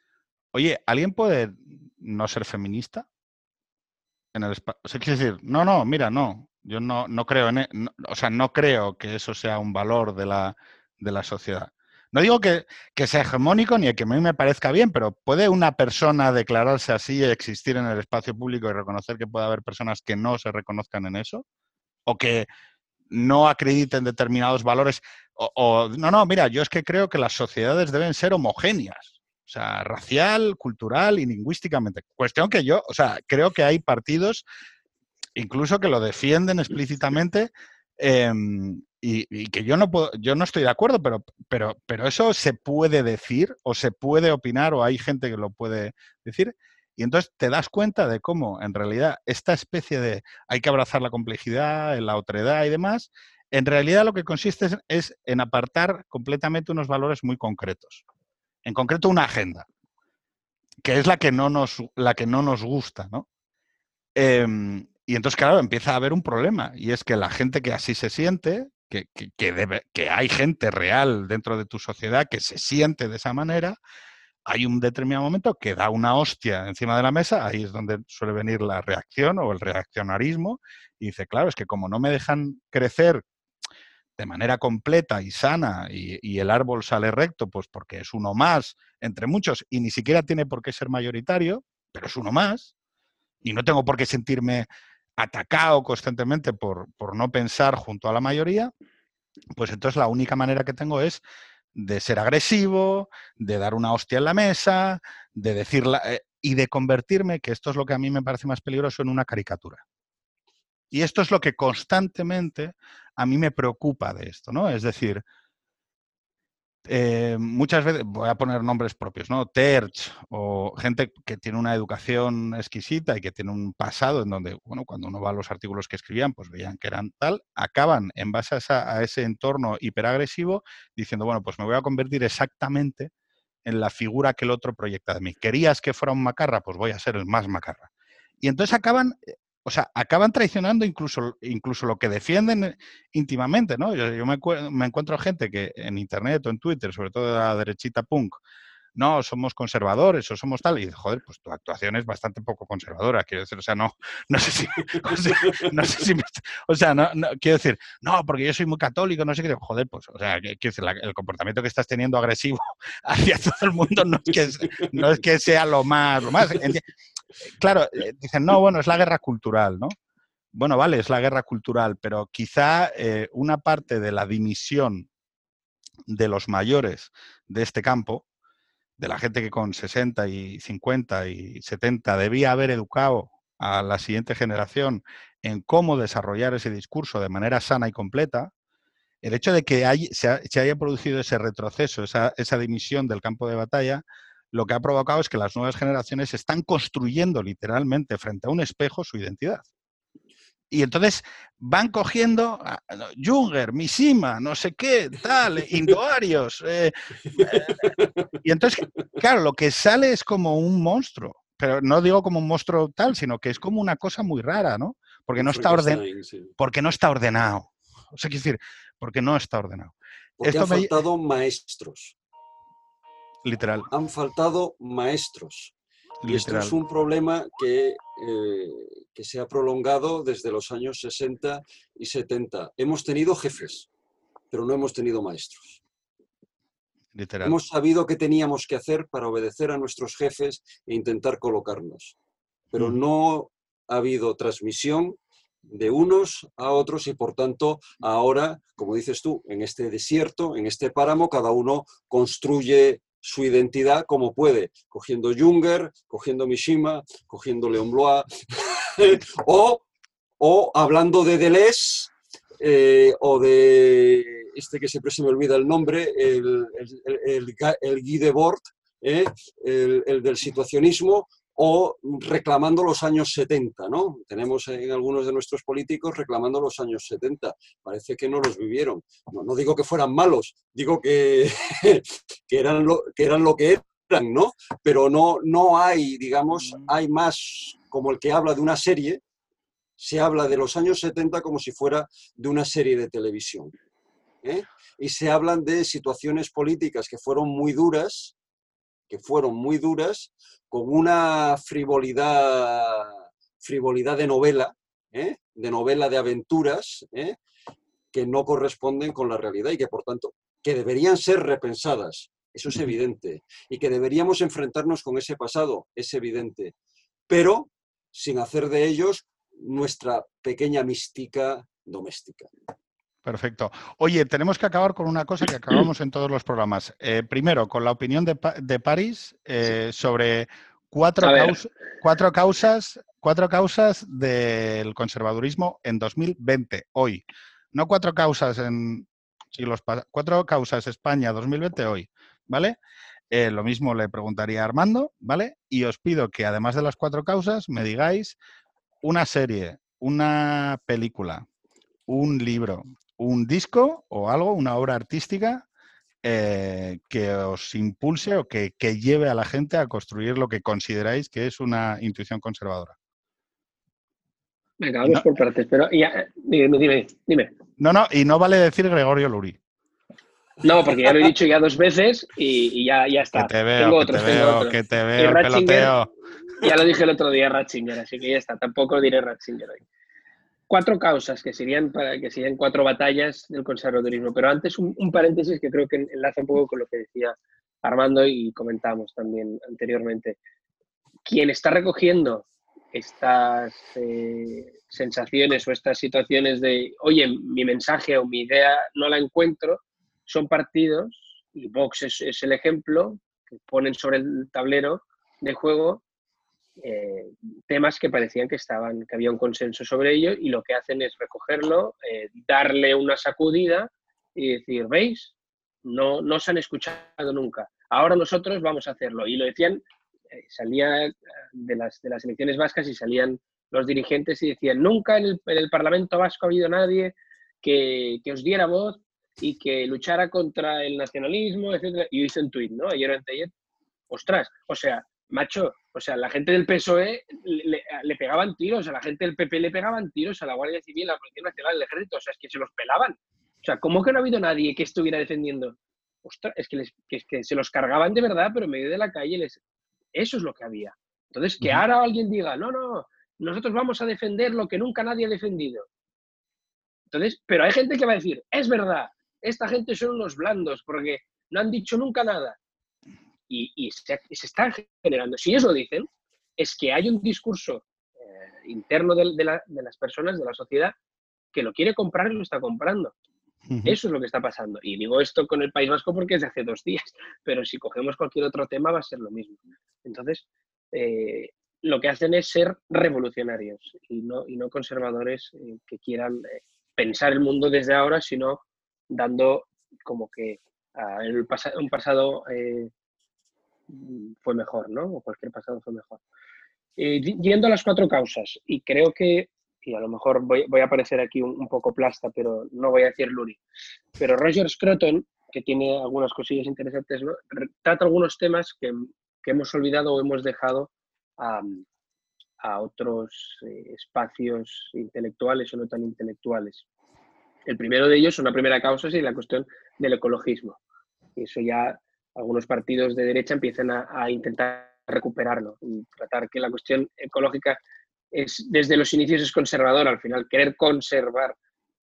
oye, ¿alguien puede no ser feminista? En el o sea, decir, no, no, mira, no, yo no, no creo en, e, o sea, no creo que eso sea un valor de la, de la sociedad. No digo que, sea hegemónico ni que a mí me parezca bien, pero ¿puede una persona declararse así y existir en el espacio público y reconocer que puede haber personas que no se reconozcan en eso? ¿O que no acrediten determinados valores? O, no, no, mira, yo es que creo que las sociedades deben ser homogéneas. O sea, racial, cultural y lingüísticamente. Cuestión que yo, o sea, creo que hay partidos incluso que lo defienden explícitamente em, y, que yo no puedo, yo no estoy de acuerdo, pero, pero, pero eso se puede decir o se puede opinar o hay gente que lo puede decir. Y entonces te das cuenta de cómo en realidad esta especie de hay que abrazar la complejidad, la otredad y demás, en realidad lo que consiste es, en apartar completamente unos valores muy concretos. En concreto una agenda, que es la que no nos, la que no nos gusta, ¿no? Em, y entonces, claro, empieza a haber un problema, y es que la gente que así se siente, que, que hay gente real dentro de tu sociedad que se siente de esa manera, hay un determinado momento que da una hostia encima de la mesa, ahí es donde suele venir la reacción o el reaccionarismo, y dice, claro, es que como no me dejan crecer de manera completa y sana y, el árbol sale recto, pues porque es uno más entre muchos y ni siquiera tiene por qué ser mayoritario, pero es uno más, y no tengo por qué sentirme atacado constantemente por, no pensar junto a la mayoría, pues entonces la única manera que tengo es de ser agresivo, de dar una hostia en la mesa, de decirla eh, y de convertirme, que esto es lo que a mí me parece más peligroso, en una caricatura. Y esto es lo que constantemente a mí me preocupa de esto, ¿no? Es decir, eh, muchas veces, voy a poner nombres propios, ¿no? Terch o gente que tiene una educación exquisita y que tiene un pasado en donde, bueno, cuando uno va a los artículos que escribían, pues veían que eran tal, acaban en base a, ese entorno hiperagresivo diciendo, bueno, pues me voy a convertir exactamente en la figura que el otro proyecta de mí. ¿Querías que fuera un macarra? Pues voy a ser el más macarra. Y entonces acaban eh, o sea, acaban traicionando incluso, incluso lo que defienden íntimamente, ¿no? Yo, me, me, encuentro gente que en Internet o en Twitter, sobre todo de la derechita punk, no, somos conservadores o somos tal, y joder, pues tu actuación es bastante poco conservadora, quiero decir, o sea, no, [LAUGHS] no sé si, o sea, no sé si o sea, no, quiero decir, no, porque yo soy muy católico, no sé qué, joder, pues, o sea, quiero decir, el comportamiento que estás teniendo agresivo [LAUGHS] hacia todo el mundo no es que, [LAUGHS] no es que sea lo más, lo más, claro, eh, dicen, no, bueno, es la guerra cultural, ¿no? Bueno, vale, es la guerra cultural, pero quizá eh, una parte de la dimisión de los mayores de este campo, de la gente que con 60 y 50 y 70 debía haber educado a la siguiente generación en cómo desarrollar ese discurso de manera sana y completa, el hecho de que se, haya producido ese retroceso, esa, esa dimisión del campo de batalla, lo que ha provocado es que las nuevas generaciones están construyendo literalmente frente a un espejo su identidad. Y entonces van cogiendo Junger, Mishima, no sé qué, tal, Indoarios. Eh, eh, y entonces, claro, lo que sale es como un monstruo. Pero no digo como un monstruo tal, sino que es como una cosa muy rara, ¿no? Porque no está, orden, porque no está ordenado. O sea, quiero decir, porque no está ordenado.
Porque Esto han faltado maestros.
Literal.
Han faltado maestros. Y esto es un problema que, eh, que, se ha prolongado desde los años 60 y 70. Hemos tenido jefes, pero no hemos tenido maestros.
Literal.
Hemos sabido qué teníamos que hacer para obedecer a nuestros jefes e intentar colocarnos. Pero
Mm.
no ha habido transmisión de unos a otros y por tanto ahora, como dices tú, en este desierto, en este páramo, cada uno construye su identidad como puede, cogiendo Junger, cogiendo Mishima, cogiendo Leon Blois, [LAUGHS] o, o hablando de Deleuze, eh, o de este que siempre se me olvida el nombre, el, el, el, el Guy Debord, ¿eh? el del situacionismo, o reclamando los años 70, ¿no? Tenemos en algunos de nuestros políticos reclamando los años 70. Parece que no los vivieron. No, no digo que fueran malos, digo que, [LAUGHS] que, eran, lo, que eran lo que eran, ¿no? Pero no, no hay, digamos, hay más como el que habla de una serie, se habla de los años 70 como si fuera de una serie de televisión. ¿eh? Y se hablan de situaciones políticas que fueron muy duras, que fueron muy duras, con una frivolidad, frivolidad de novela, ¿eh? de novela de aventuras, ¿eh? que no corresponden con la realidad y que por tanto que deberían ser repensadas, eso es evidente, y que deberíamos enfrentarnos con ese pasado, es evidente, pero sin hacer de ellos nuestra pequeña mística doméstica.
Perfecto. Oye, tenemos que acabar con una cosa que acabamos en todos los programas. Eh, primero, con la opinión de, Pa- de París eh, sobre cuatro, caus- cuatro causas, cuatro causas del conservadurismo en 2020, hoy. No cuatro causas en siglos pasados, cuatro causas España 2020 hoy, ¿vale? Eh, lo mismo le preguntaría a Armando, ¿vale? Y os pido que además de las cuatro causas me digáis una serie, una película, un libro, un disco o algo, una obra artística eh, que os impulse o que, que lleve a la gente a construir lo que consideráis que es una intuición conservadora.
Venga, vamos
No.
por partes, pero ya, dime, dime, dime.
No, no, y no vale decir Gregorio Luri.
No, porque ya lo he dicho ya dos veces y, y ya, ya
Que
está.
te veo,
tengo
que
otros,
te
tengo
veo,
otros.
que te veo, peloteo.
Ya lo dije el otro día Ratzinger, así que ya está. Tampoco diré Ratzinger hoy. Cuatro causas que serían para que serían cuatro batallas del conservadurismo. Pero antes un, un paréntesis que creo que enlaza un poco con lo que decía Armando y comentamos también anteriormente. Quien está recogiendo estas eh, sensaciones o estas situaciones de, oye, mi mensaje o mi idea no la encuentro, son partidos, y Vox es, es el ejemplo, que ponen sobre el tablero de juego eh, temas que parecían que estaban, que había un consenso sobre ello, y lo que hacen es recogerlo, eh, darle una sacudida y decir, ¿veis? No, no se han escuchado nunca. Ahora nosotros vamos a hacerlo. Y lo decían, eh, salía eh, de las, de las elecciones vascas y salían los dirigentes y decían, nunca en el, en el Parlamento Vasco ha habido nadie que, que os diera voz y que luchara contra el nacionalismo, etcétera. Y hice un tuit, ¿no? Ayer o anteayer. Ostras, o sea, macho, o sea, la gente del PSOE le, le- le pegaban tiros, a la gente del PP le pegaban tiros, a la Guardia Civil, a la Policía Nacional, al Ejército, o sea, es que se los pelaban. O sea, ¿cómo que no ha habido nadie que estuviera defendiendo? Ostras, es que, les- que, es que se los cargaban de verdad, pero en medio de la calle les... Eso es lo que había. Entonces, que
Ujú.
ahora alguien diga, no, no, nosotros vamos a defender lo que nunca nadie ha defendido. Entonces, pero hay gente que va a decir, es verdad, esta gente son unos blandos porque no han dicho nunca nada. Y, y se, y se están generando. Si ellos lo dicen, es que hay un discurso eh, interno de, de la- de las personas, de la sociedad, que lo quiere comprar y lo está comprando. Eso es lo que está pasando. Y digo esto con el País Vasco porque es de hace dos días, [LAUGHS] pero si cogemos cualquier otro tema va a ser lo mismo. Entonces, eh, lo que hacen es ser revolucionarios y no, y no conservadores eh, que quieran eh, pensar el mundo desde ahora, sino dando como que ah, el pasa- un pasado fue mejor, ¿no? O cualquier pasado fue mejor. Eh, yendo a las cuatro causas, y creo que, y a lo mejor voy, a parecer aquí un, poco plasta, pero no voy a decir Luri, pero Roger Scruton, que tiene algunas cosillas interesantes, ¿no? Trata algunos temas que, hemos olvidado o hemos dejado a, otros eh, espacios intelectuales o no tan intelectuales. El primero de ellos, una primera causa, es la cuestión del ecologismo. Eso ya algunos partidos de derecha empiezan a, a intentar recuperarlo y tratar que la cuestión ecológica es desde los inicios es conservadora, al final querer conservar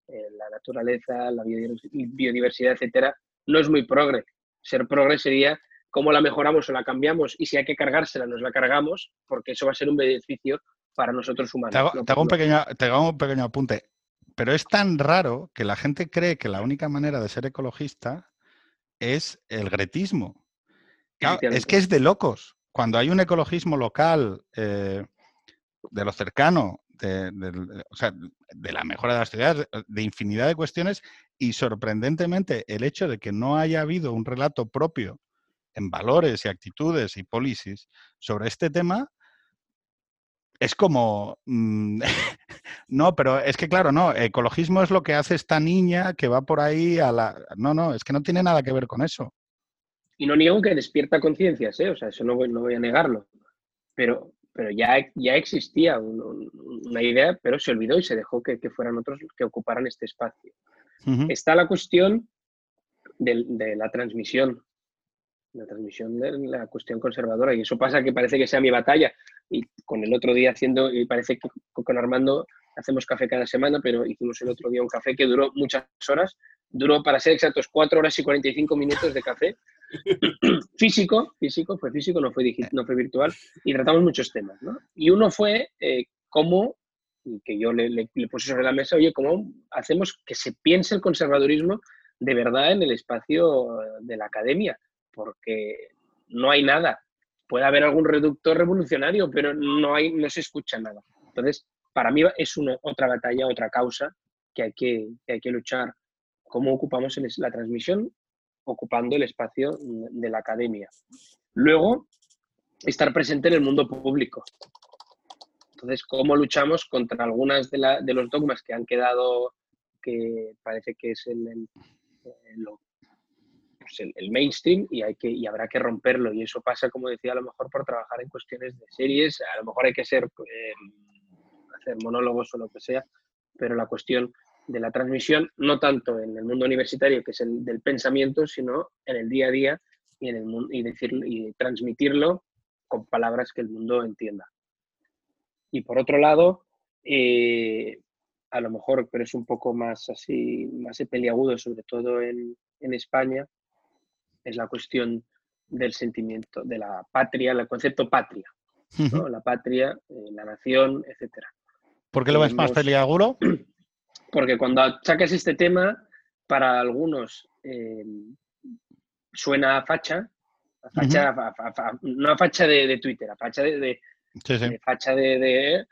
eh, la naturaleza, la biodivers- biodiversidad, etcétera, no es muy progre. Ser progres sería cómo la mejoramos o la cambiamos y si hay que cargársela, nos la cargamos, porque eso va a ser un beneficio para nosotros humanos.
Te hago, un, pequeño, te hago un pequeño apunte. Pero es tan raro que la gente cree que la única manera de ser ecologista es el gretismo. es que es de locos. Cuando hay un ecologismo local, eh, de lo cercano, de, de, la mejora de las ciudades, de infinidad de cuestiones, y sorprendentemente el hecho de que no haya habido un relato propio en valores y actitudes y policies sobre este tema, es como, mm, [LAUGHS] no, pero es que claro, no, ecologismo es lo que hace esta niña que va por ahí a la... No, no, es que no tiene nada que ver con eso.
Y no niego que despierta conciencias, ¿eh? o sea, eso no voy, no voy a negarlo, pero, pero ya, ya existía una idea, pero se olvidó y se dejó que, fueran otros que ocuparan este espacio. Está la cuestión de la transmisión la transmisión de la cuestión conservadora. Y eso pasa que parece que sea mi batalla. Y con el otro día haciendo, y parece que con Armando hacemos café cada semana, pero hicimos el otro día un café que duró muchas horas. Duró, para ser exactos, cuatro horas y 45 minutos de café. [COUGHS] físico, físico, fue físico, no fue, digital, no fue virtual. Y tratamos muchos temas. ¿no? Y uno fue eh, cómo, que yo le, le puse sobre la mesa, oye, cómo hacemos que se piense el conservadurismo de verdad en el espacio de la academia porque no hay nada. Puede haber algún reductor revolucionario, pero no, hay, no se escucha nada. Entonces, para mí es una, otra batalla, otra causa que hay que, hay que luchar. ¿Cómo ocupamos la transmisión? Ocupando el espacio de la academia. Luego, estar presente en el mundo público. Entonces, ¿cómo luchamos contra algunas de, de los dogmas que han quedado, que parece que es el, pues, el, mainstream y, hay que, y habrá que romperlo. Y eso pasa, como decía, a lo mejor por trabajar en cuestiones de series, a lo mejor hay que eh, hacer monólogos o lo que sea, pero la cuestión de la transmisión, no tanto en el mundo universitario, que es el del pensamiento, sino en el día a día y, en el, y, decir, y transmitirlo con palabras que el mundo entienda. Y por otro lado, eh, a lo mejor, pero es un poco más así, más peliagudo, sobre todo en, en España, es la cuestión del sentimiento, de la patria, el concepto patria, la patria, eh, la nación, etc.
¿Por qué lo ves más peliagudo? [CLEARS THROAT]
Porque cuando sacas este tema, para algunos eh, suena a facha, facha no a facha de, Twitter, a facha de, facha de,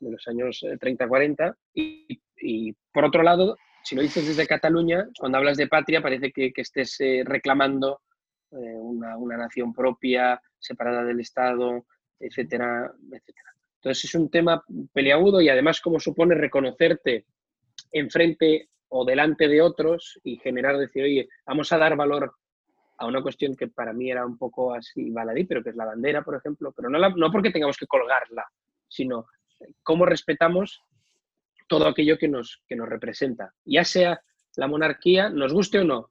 los años 30-40, eh, y, por otro lado, si lo dices desde Cataluña, cuando hablas de patria parece que, estés eh, reclamando eh, una, nación propia, separada del Estado, etcétera, etcétera. Entonces es un tema peleagudo y además como supone reconocerte enfrente o delante de otros y generar, decir, oye, vamos a dar valor a una cuestión que para mí era un poco así baladí, pero que es la bandera, por ejemplo, pero no, no porque tengamos que colgarla, sino cómo respetamos todo aquello que nos, que nos representa. Ya sea la monarquía, nos guste o no,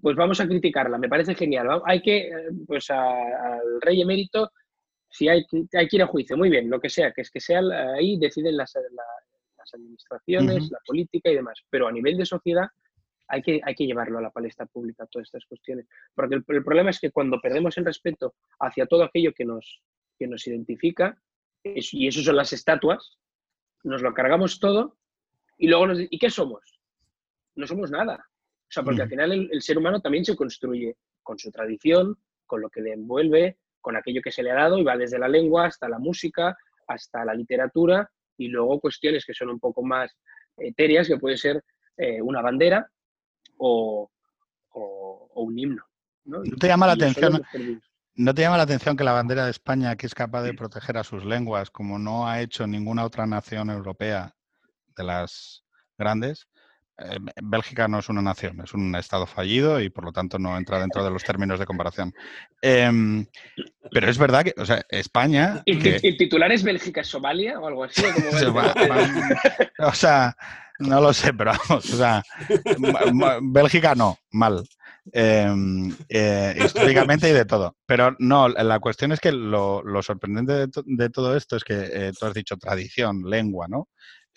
pues vamos a criticarla, me parece genial. Hay que, eh, pues al rey emérito, si hay, hay que ir a juicio, muy bien, lo que sea, que es que sea ahí deciden las, las administraciones, la política y demás, pero a nivel de sociedad hay que, hay que llevarlo a la palestra pública, todas estas cuestiones. Porque el, problema es que cuando perdemos el respeto hacia todo aquello que nos, que nos identifica, y eso son las estatuas, nos lo cargamos todo y luego nos ¿y qué somos? No somos nada. O sea, porque al final el, ser humano también se construye con su tradición, con lo que le envuelve, con aquello que se le ha dado y va desde la lengua hasta la música, hasta la literatura y luego cuestiones que son un poco más etéreas, que puede ser eh, una bandera o, un himno. ¿no?
te llama la atención? ¿No te llama la atención que la bandera de España, que es capaz de proteger a sus lenguas, como no ha hecho ninguna otra nación europea de las grandes, eh, Bélgica no es una nación, es un estado fallido y por lo tanto no entra dentro de los términos de comparación. Em, pero es verdad que, o sea, España...
¿El, titular es Bélgica-Somalia o algo así? [LAUGHS]
o sea, no lo sé, pero vamos, o sea, Bélgica no, mal. Em, eh, [LAUGHS] históricamente y de todo. Pero no, la cuestión es que lo, sorprendente de, todo esto es que eh, tú has dicho tradición, lengua, ¿no?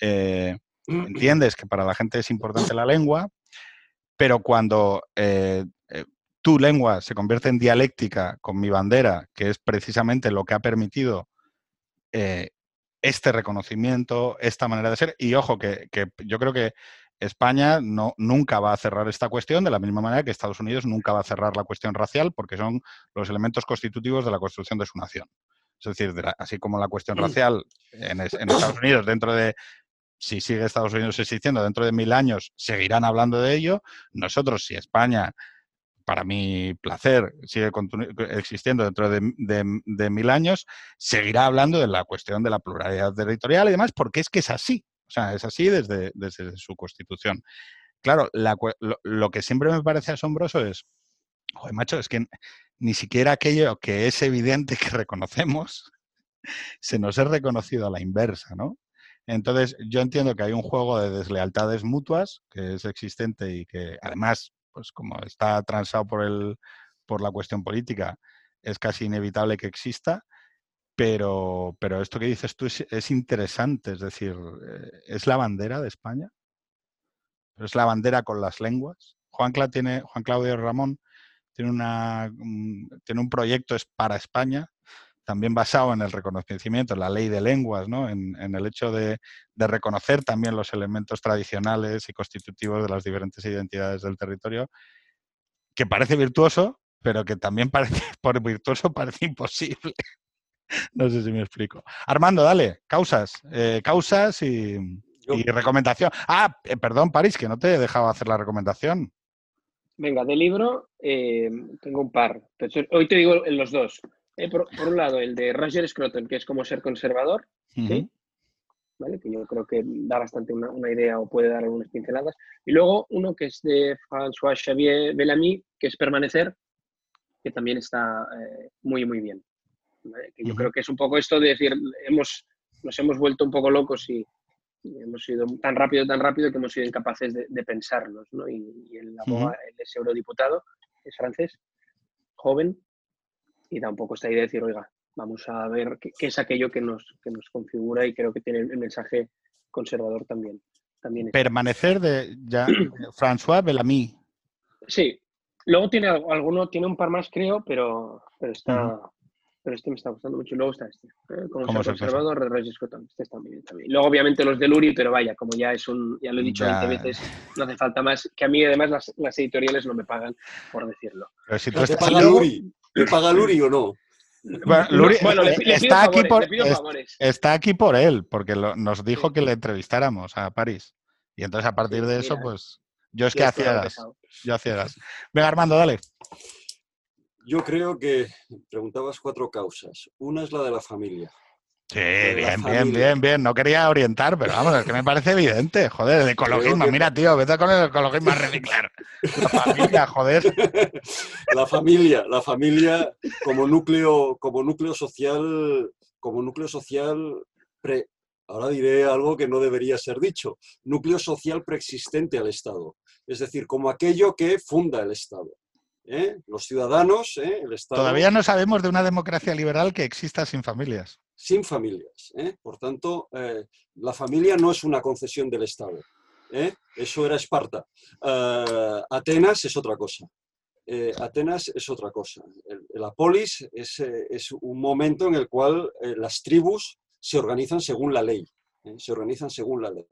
Eh, entiendes que para la gente es importante la lengua, pero cuando tu lengua se convierte en dialéctica con mi bandera, que es precisamente lo que ha permitido este reconocimiento, esta manera de ser. Y ojo, que, yo creo que España no, nunca va a cerrar esta cuestión de la misma manera que Estados Unidos nunca va a cerrar la cuestión racial porque son los elementos constitutivos de la construcción de su nación. Es decir, así como la cuestión mm. racial en, Estados Unidos, dentro de, si sigue Estados Unidos existiendo, dentro de mil años seguirán hablando de ello, nosotros, si España, para mi placer, sigue existiendo dentro de, mil años, seguirá hablando de la cuestión de la pluralidad territorial y demás, porque es que es así. O sea, es así desde, desde su constitución. Claro, lo, que siempre me parece asombroso es, joder, macho, es que ni siquiera aquello que es evidente [LAUGHS] que reconocemos se nos es reconocido a la inversa, ¿no? Entonces, yo entiendo que hay un juego de deslealtades mutuas que es existente y que además, pues como está transado por, el, por la cuestión política, es casi inevitable que exista, pero, pero esto que dices tú es, interesante, es decir, eh, ¿es la bandera de España? ¿Es la bandera con las lenguas? Juan, tiene, Juan Claudio Ramón tiene, una, tiene un proyecto es para España, también basado en el reconocimiento, en la ley de lenguas, ¿no? en, el hecho de, reconocer también los elementos tradicionales y constitutivos de las diferentes identidades del territorio, que parece virtuoso, pero que también [LAUGHS] parece, por virtuoso parece imposible. No sé si me explico. Armando, dale, causas, eh, causas y, recomendación. Ah, eh, perdón, París, que no te he dejado hacer la recomendación.
Venga, de libro eh, tengo un par. Hoy te digo los dos. Por, un lado, el de Roger Scruton, que es como ser conservador, ¿Vale? que yo creo que da bastante una, idea o puede dar algunas pinceladas. Y luego uno que es de François Xavier Bellamy, que es Permanecer, que también está muy, muy bien. Que yo creo que es un poco esto de decir, hemos, nos hemos vuelto un poco locos y, hemos sido tan rápido, tan rápido que hemos sido incapaces de, de pensarlos. ¿no? Y, y el, es eurodiputado, es francés, joven, y da un poco esta idea de decir, oiga, vamos a ver qué, es aquello que nos, que nos configura y creo que tiene el mensaje conservador también. también
Permanecer de ya, [CLEARS THROAT] François Bellamy.
Sí, luego tiene alguno, tiene un par más creo, pero, pero está, pero este me está gustando mucho. Y luego está este, ¿eh? como de Roger Scott. Este está muy bien también. Luego, obviamente, los de Luri, pero vaya, como ya es un, ya lo he dicho 20 veces, no hace falta más. Que a mí, además, las, las editoriales no me pagan por decirlo.
Pero si tú estás paga Luri? ¿Le paga Luri o no?
Bueno, Luri, está, aquí por, está aquí por él, porque nos dijo que le entrevistáramos a París. Y entonces, a partir de eso, pues. Yo es que a ciegas. Yo a ciegas. Venga, Armando, dale.
Yo creo que preguntabas cuatro causas. Una es la de la familia.
Sí, bien, bien, bien, bien. No quería orientar, pero vamos, es que me parece evidente. Joder, el [LAUGHS] ecologismo. Mira, tío, vete con el ecologismo a [LAUGHS] reciclar. La familia, joder.
La familia, la familia como núcleo, como núcleo social, como núcleo social pre, ahora diré algo que no debería ser dicho, núcleo social preexistente al Estado. Es decir, como aquello que funda el Estado. ¿Eh? los ciudadanos, ¿eh? el Estado.
Todavía no sabemos de una democracia liberal que exista sin familias.
Sin familias. ¿eh? Por tanto, la familia no es una concesión del Estado. Eso era Esparta. Atenas es otra cosa. Atenas es otra cosa. la polis es, es, un momento en el cual las tribus se organizan según la ley. se organizan según la ley.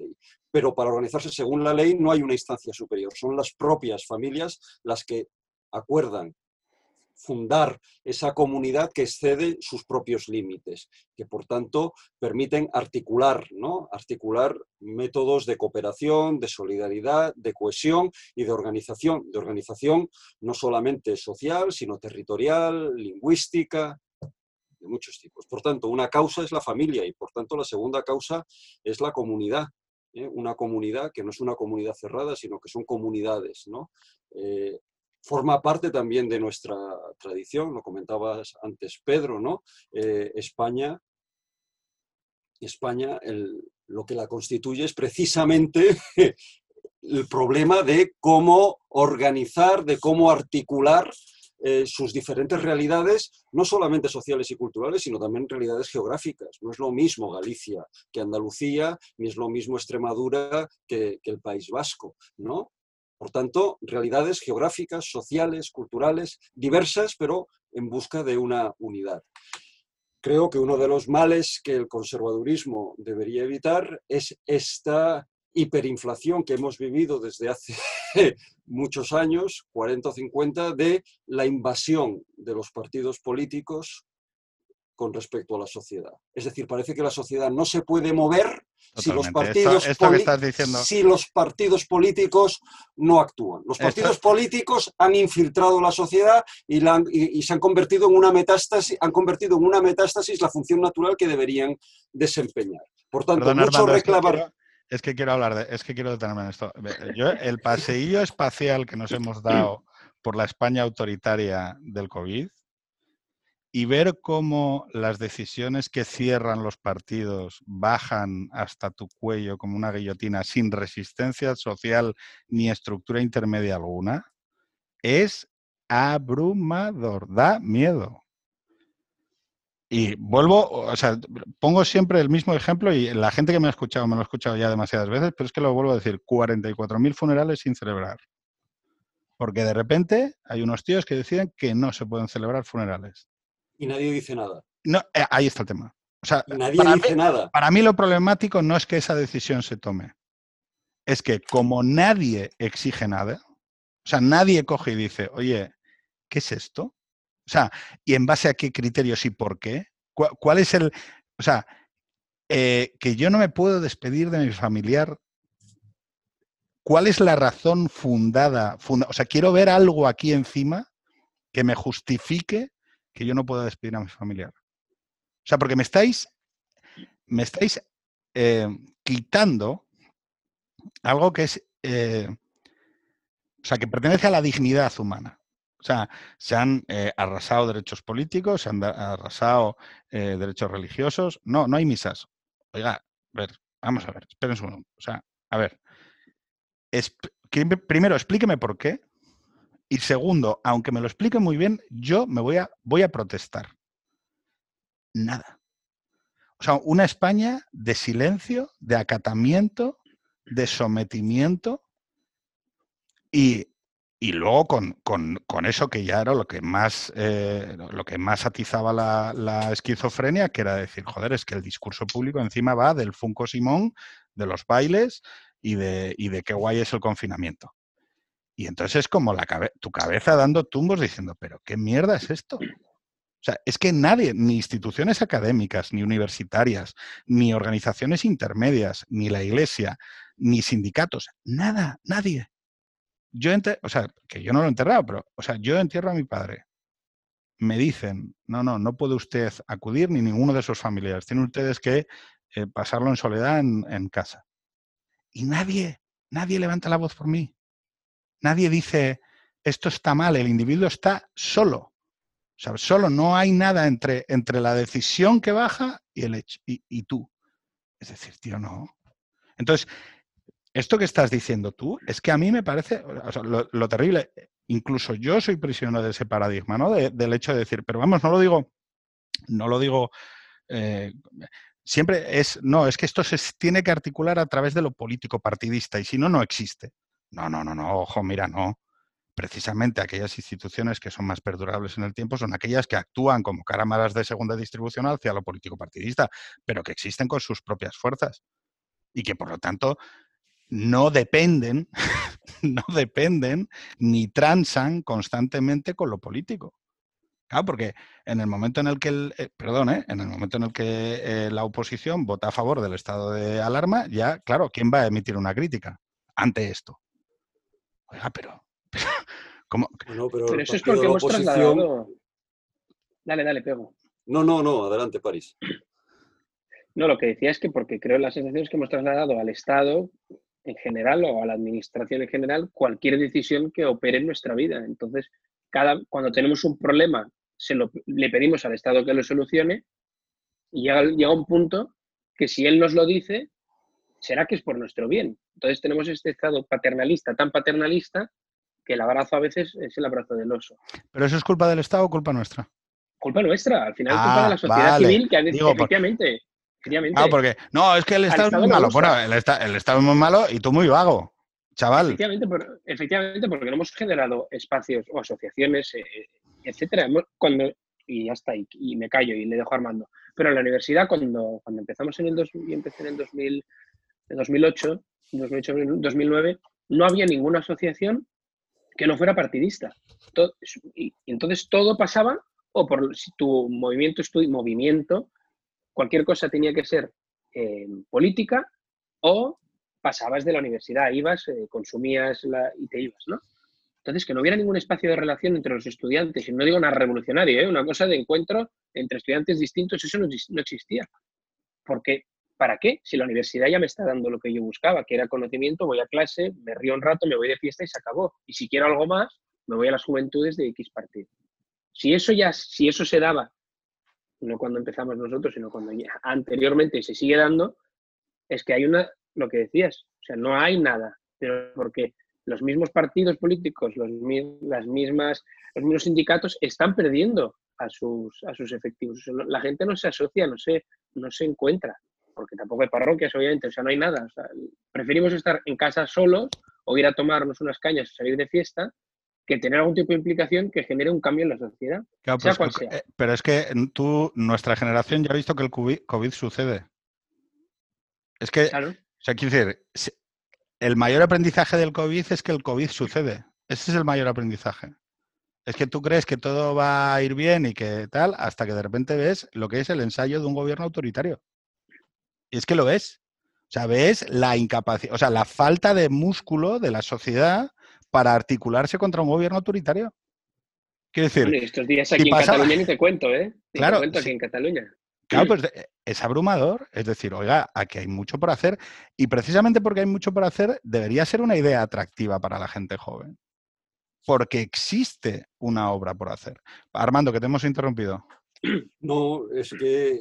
Pero para organizarse según la ley no hay una instancia superior, son las propias familias las que acuerdan fundar esa comunidad que excede sus propios límites, que por tanto permiten articular, ¿no? articular métodos de cooperación, de solidaridad, de cohesión y de organización, de organización no solamente social, sino territorial, lingüística, de muchos tipos. Por tanto, una causa es la familia y por tanto la segunda causa es la comunidad. ¿eh? Una comunidad que no es una comunidad cerrada, sino que son comunidades. ¿no? Eh, forma parte también de nuestra tradición, lo comentabas antes Pedro, ¿no? Eh, España, España lo que la constituye es precisamente [LAUGHS] el problema de cómo organizar, de cómo articular eh, sus diferentes realidades, no solamente sociales y culturales, sino también realidades geográficas. No es lo mismo Galicia que Andalucía, ni es lo mismo Extremadura que, que el País Vasco, ¿no? Por tanto, realidades geográficas, sociales, culturales, diversas, pero en busca de una unidad. Creo que uno de los males que el conservadurismo debería evitar es esta hiperinflación que hemos vivido desde hace [LAUGHS] muchos años, 40 o 50, de la invasión de los partidos políticos con respecto a la sociedad. Es decir, parece que la sociedad no se puede mover si los, partidos si los partidos políticos no actúan. Los partidos políticos han infiltrado la sociedad y, se han convertido en una metástasis, han convertido en una metástasis la función natural que deberían desempeñar. Por tanto, mucho reclamar.
Es que quiero hablar de, es que quiero detenerme en esto. Yo, el paseillo espacial que nos hemos dado por la España autoritaria del COVID y ver cómo las decisiones que cierran los partidos bajan hasta tu cuello como una guillotina sin resistencia social ni estructura intermedia alguna, es abrumador, da miedo. Y vuelvo, o sea, pongo siempre el mismo ejemplo y la gente que me ha escuchado, me lo ha escuchado ya demasiadas veces, pero es que lo vuelvo a decir, 44.000 funerales sin celebrar. Porque de repente hay unos tíos que deciden que no se pueden celebrar funerales.
Y nadie dice nada.
No, eh, ahí está el tema. O sea,
nadie dice nada.
Para mí lo problemático no es que esa decisión se tome. Es que como nadie exige nada, o sea, nadie coge y dice, oye, ¿qué es esto? O sea, ¿y en base a qué criterios y por qué? ¿Cuál, es el... O sea, eh, que yo no me puedo despedir de mi familiar. ¿Cuál es la razón fundada? o sea, quiero ver algo aquí encima que me justifique que yo no pueda despedir a mi familiar. O sea, porque me estáis, me estáis eh, quitando algo que es, eh, o sea, que pertenece a la dignidad humana. O sea, se han eh, arrasado derechos políticos, se han arrasado eh, derechos religiosos. No, no hay misas. Oiga, a ver, vamos a ver, esperen un segundo. O sea, a ver. primero, explíqueme por qué. Y segundo, aunque me lo explique muy bien, yo me voy a, voy a protestar. Nada. O sea, una España de silencio, de acatamiento, de sometimiento y y luego con, eso que ya era lo que más, eh, lo que más atizaba la, esquizofrenia, que era decir, joder, es que el discurso público encima va del Funko Simón, de los bailes y de, y de qué guay es el confinamiento. Y entonces es como la tu cabeza dando tumbos diciendo, pero ¿qué mierda es esto? O sea, es que nadie, ni instituciones académicas, ni universitarias, ni organizaciones intermedias, ni la iglesia, ni sindicatos, nada, nadie yo, o sea, que yo no lo he enterrado, pero, o sea, yo entierro a mi padre. Me dicen, no, no, no puede usted acudir ni ninguno de sus familiares. Tienen ustedes que eh, pasarlo en soledad en, casa. Y nadie, nadie levanta la voz por mí. Nadie dice, esto está mal, el individuo está solo. O sea, solo no hay nada entre, entre la decisión que baja y, el hecho, y, tú. Es decir, tío, no. Entonces, esto que estás diciendo tú es que a mí me parece lo, terrible. Incluso yo soy prisionero de ese paradigma, ¿no? del hecho de decir, pero vamos, no lo digo, no lo digo. Eh, siempre es, no, es que esto se tiene que articular a través de lo político partidista y si no, no existe. No, no, no, no, ojo, mira, no. Precisamente aquellas instituciones que son más perdurables en el tiempo son aquellas que actúan como cámaras de segunda distribución hacia lo político partidista, pero que existen con sus propias fuerzas y que por lo tanto no dependen, [LAUGHS] no dependen ni transan constantemente con lo político. Claro, porque en el momento en el que el, eh, perdón, ¿eh? en el momento en el que eh, la oposición vota a favor del estado de alarma, ya, claro, ¿quién va a emitir una crítica ante esto? Oiga, pero, [LAUGHS] ¿cómo?
pero, eso es porque hemos trasladado. Dale, dale, pego.
No, no, no, adelante, París.
No, lo que decía es que porque creo las sensaciones que hemos trasladado al Estado en general o a la administración en general cualquier decisión que opere en nuestra vida. Entonces, cada, cuando tenemos un problema, se lo, le pedimos al Estado que lo solucione y llega, llega un punto que si él nos lo dice, será que es por nuestro bien. Entonces tenemos este Estado paternalista, tan paternalista, que el abrazo a veces es el abrazo del oso.
¿Pero eso es culpa del Estado o culpa nuestra?
Culpa nuestra, al final es culpa de la ah, sociedad civil que ha efectivamente...
Ah, porque no, es que el Estado, es muy malo. Bueno, el, Estado es muy malo y tú muy vago. chaval.
Efectivamente, por- efectivamente, porque no hemos generado espacios o asociaciones, eh, etcétera. Cuando, y ya está, y, y me callo y le dejo Armando. Pero en la universidad, cuando, cuando empezamos en el dos, empecé en el 2000, en 2008, 2008, 2009, no había ninguna asociación que no fuera partidista. Y, entonces todo pasaba, o por si tu movimiento tu movimiento, cualquier cosa tenía que ser eh, política o pasabas de la universidad, ibas, eh, consumías la, y te ibas, ¿no? Entonces, que no hubiera ningún espacio de relación entre los estudiantes, y no digo nada revolucionario, ¿eh? una cosa de encuentro entre estudiantes distintos, eso no, no existía. Porque, ¿para qué? Si la universidad ya me está dando lo que yo buscaba, que era conocimiento, voy a clase, me río un rato, me voy de fiesta y se acabó. Y si quiero algo más, me voy a las juventudes de X partido. Si eso ya, si eso se daba, no cuando empezamos nosotros, sino cuando ya anteriormente se sigue dando, es que hay una, lo que decías, o sea, no hay nada, pero porque los mismos partidos políticos, los, las mismas, los mismos sindicatos están perdiendo a sus, a sus efectivos. La gente no se asocia, no se, no se encuentra, porque tampoco hay parroquias, obviamente, o sea, no hay nada. O sea, preferimos estar en casa solos o ir a tomarnos unas cañas o salir de fiesta que tener algún tipo de implicación que genere un cambio en la sociedad.
Claro,
sea
pues,
cual
eh,
sea.
eh, pero es que tú, nuestra generación ya ha visto que el COVID sucede. Es que,
Claro.
o sea, quiero decir, el mayor aprendizaje del COVID es que el COVID sucede. Ese es el mayor aprendizaje. Es que tú crees que todo va a ir bien y que tal, hasta que de repente ves lo que es el ensayo de un gobierno autoritario. Y es que lo es. O sea, ves la incapacidad, o sea, la falta de músculo de la sociedad para articularse contra un gobierno autoritario. Quiero decir,
Bueno, estos días
si
aquí en Cataluña ni te cuento, ¿eh? Ni
Claro,
te cuento
sí.
aquí en Cataluña.
Claro, pues de- es abrumador. Es decir, oiga, aquí hay mucho por hacer. Y precisamente porque hay mucho por hacer, debería ser una idea atractiva para la gente joven. Porque existe una obra por hacer. Armando, que te hemos interrumpido.
No, es que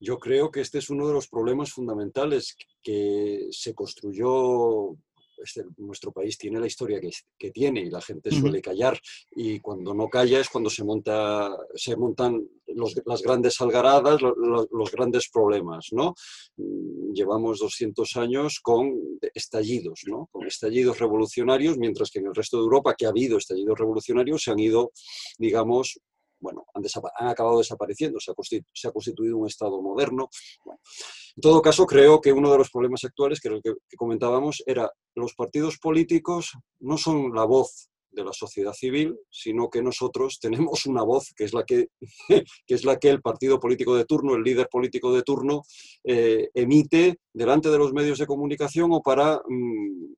yo creo que este es uno de los problemas fundamentales que se construyó. este, nuestro país tiene la historia que, que tiene y la gente suele callar. Y cuando no calla es cuando se monta se montan los- las grandes algaradas lo- lo- los, grandes problemas no Mm, llevamos 200 años con estallidos no con estallidos revolucionarios mientras que en el resto de Europa que ha habido estallidos revolucionarios se han ido digamos bueno, han, acabado desapareciendo, se ha, constituido un Estado moderno. En todo caso, creo que uno de los problemas actuales, que era el que, que comentábamos, era los partidos políticos no son la voz de la sociedad civil, sino que nosotros [LAUGHS] tenemos una voz que es la que, que, es la que el partido político de turno, el líder político de turno, eh, emite delante de los medios de comunicación o para mm,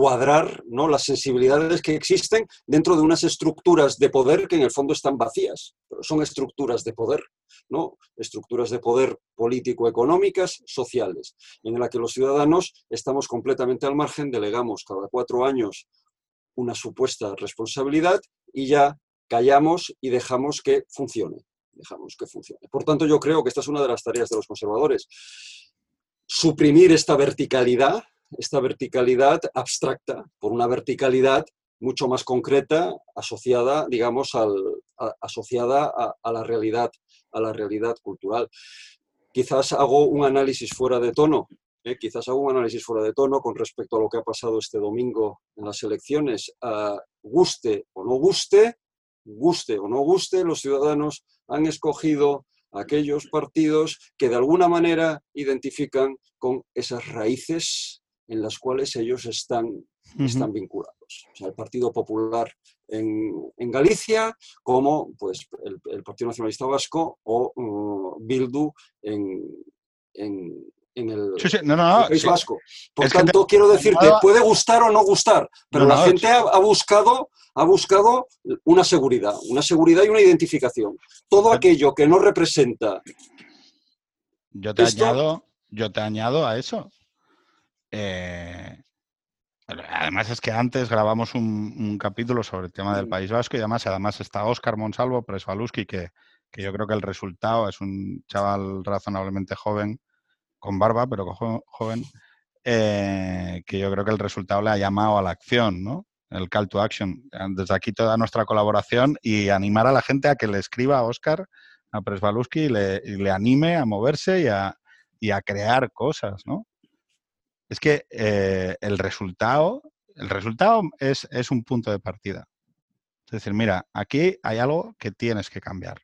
cuadrar ¿no? las sensibilidades que existen dentro de unas estructuras de poder que en el fondo están vacías, pero son estructuras de poder, ¿no? estructuras de poder político-económicas, sociales, en la que los ciudadanos estamos completamente al margen, delegamos cada cuatro años una supuesta responsabilidad y ya callamos y dejamos que funcione. Dejamos que funcione. Por tanto, yo creo que esta es una de las tareas de los conservadores. Suprimir esta verticalidad, esta verticalidad abstracta por una verticalidad mucho más concreta, asociada, digamos, al, a, asociada a, la realidad, a la realidad cultural. Quizás hago un análisis fuera de tono, ¿eh? quizás hago un análisis fuera de tono con respecto a lo que ha pasado este domingo en las elecciones. Uh, guste o no guste, guste o no guste, los ciudadanos han escogido aquellos partidos que de alguna manera identifican con esas raíces en las cuales ellos están, uh -huh. están vinculados. O sea, el Partido Popular en, en Galicia, como pues, el, el, Partido Nacionalista Vasco o uh, Bildu en, en, en el,
sí, sí. No, no, no,
el País
sí.
Vasco. Por
es
tanto,
te...
quiero decirte, puede gustar o no gustar, pero la gente ha, ha, buscado, ha buscado una seguridad, una seguridad y una identificación. Todo aquello que no representa.
Yo te, esto, añado, yo te añado a eso. Eh, además es que antes grabamos un, un, capítulo sobre el tema del País Vasco y además, además está Óscar Monsalvo, Presvaluski, que, que yo creo que el resultado es un chaval razonablemente joven, con barba, pero joven, eh, que yo creo que el resultado le ha llamado a la acción, ¿no? El call to action. Desde aquí toda nuestra colaboración y animar a la gente a que le escriba a Óscar, a Presvaluski y le, y le, anime a moverse y a, y a crear cosas, ¿no? Es que eh, el resultado, el resultado es, un punto de partida. Es decir, mira, aquí hay algo que tienes que cambiar.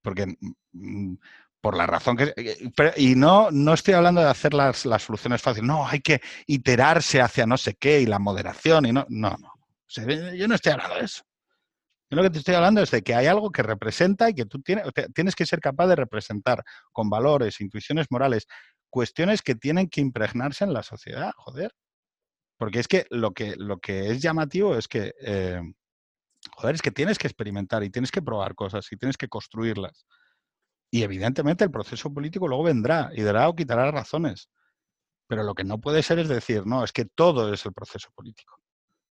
Porque mm, por la razón que... Eh, y no, no estoy hablando de hacer las, las, soluciones fáciles. No, hay que iterarse hacia no sé qué y la moderación y no... No, no. yo no estoy hablando de eso. Yo lo que te estoy hablando es de que hay algo que representa y que tú tienes, tienes que ser capaz de representar con valores, intuiciones morales, cuestiones que tienen que impregnarse en la sociedad, joder. Porque es que lo que, lo que es llamativo es que, eh, joder, es que tienes que experimentar y tienes que probar cosas y tienes que construirlas. Y evidentemente el proceso político luego vendrá y dará o quitará razones. Pero lo que no puede ser es decir, no, es que todo es el proceso político.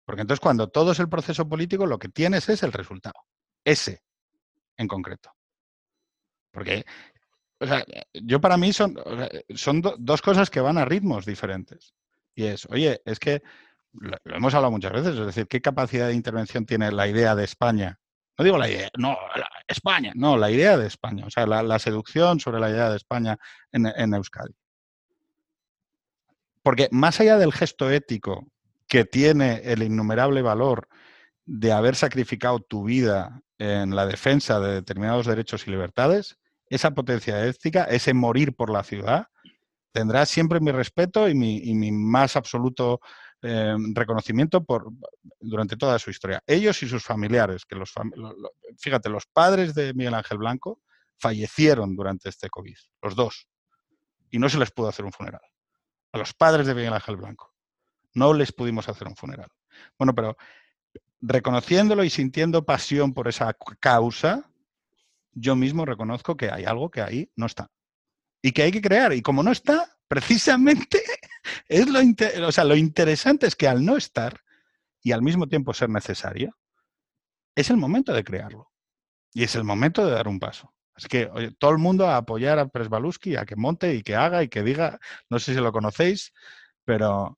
Porque entonces cuando todo es el proceso político, lo que tienes es el resultado. Ese en concreto. Porque o sea, yo para mí son, son dos cosas que van a ritmos diferentes. Y es, oye, es que lo, hemos hablado muchas veces, es decir, ¿qué capacidad de intervención tiene la idea de España? No digo la idea, no, España, no, la idea de España, o sea, la, seducción sobre la idea de España en Euskadi. Porque más allá del gesto ético que tiene el innumerable valor de haber sacrificado tu vida en la defensa de determinados derechos y libertades, esa potencia ética, ese morir por la ciudad, tendrá siempre mi respeto y mi, más absoluto eh, reconocimiento por, durante toda su historia. Ellos y sus familiares, que los, fíjate, los padres de Miguel Ángel Blanco fallecieron durante este COVID, los dos, y no se les pudo hacer un funeral. A los padres de Miguel Ángel Blanco no les pudimos hacer un funeral. Bueno, pero reconociéndolo y sintiendo pasión por esa causa, yo mismo reconozco que hay algo que ahí no está. Y que hay que crear. Y como no está, precisamente [LAUGHS] es lo, o sea, lo interesante es que al no estar y al mismo tiempo ser necesario, es el momento de crearlo. Y es el momento de dar un paso. Así que todo el mundo a apoyar a Presbaluski, a que monte y que haga y que diga, no sé si lo conocéis, pero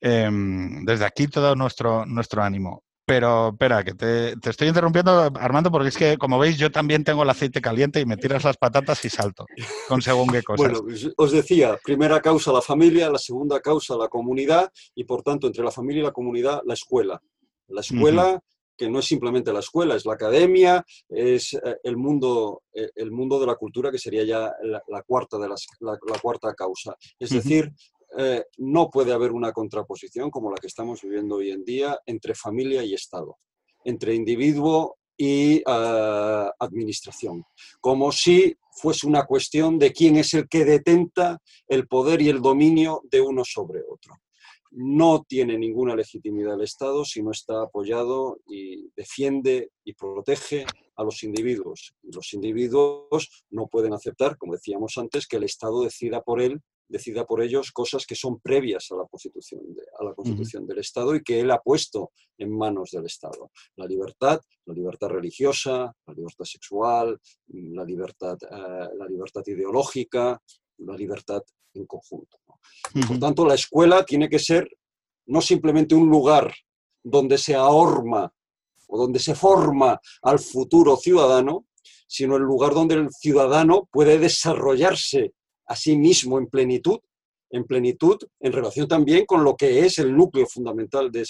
em, desde aquí todo nuestro, nuestro ánimo. Pero espera, que te, estoy interrumpiendo, Armando, porque es que, como veis, yo también tengo el aceite caliente y me tiras las patatas y salto, con según qué cosas.
Bueno, pues, os decía, primera causa la familia, la segunda causa la comunidad y, por tanto, entre la familia y la comunidad, la escuela. La escuela, que no es simplemente la escuela, es la academia, es eh, el mundo, eh, el mundo de la cultura, que sería ya la, cuarta, de las, la, cuarta causa. Es decir, eh, no puede haber una contraposición como la que estamos viviendo hoy en día entre familia y Estado, entre individuo y eh, administración, como si fuese una cuestión de quién es el que detenta el poder y el dominio de uno sobre otro. No tiene ninguna legitimidad el Estado si no está apoyado y defiende y protege a los individuos. los individuos no pueden aceptar, como decíamos antes, que el Estado decida por él decida por ellos cosas que son previas a la constitución, a la constitución del Estado y que él ha puesto en manos del Estado. La libertad, la libertad religiosa, la libertad sexual, la libertad, eh, la libertad ideológica, la libertad en conjunto. Por tanto, la escuela tiene que ser no simplemente un lugar donde se ahorma o donde se forma al futuro ciudadano, sino el lugar donde el ciudadano puede desarrollarse a sí mismo en plenitud, en plenitud en relación también con lo que es el núcleo fundamental de,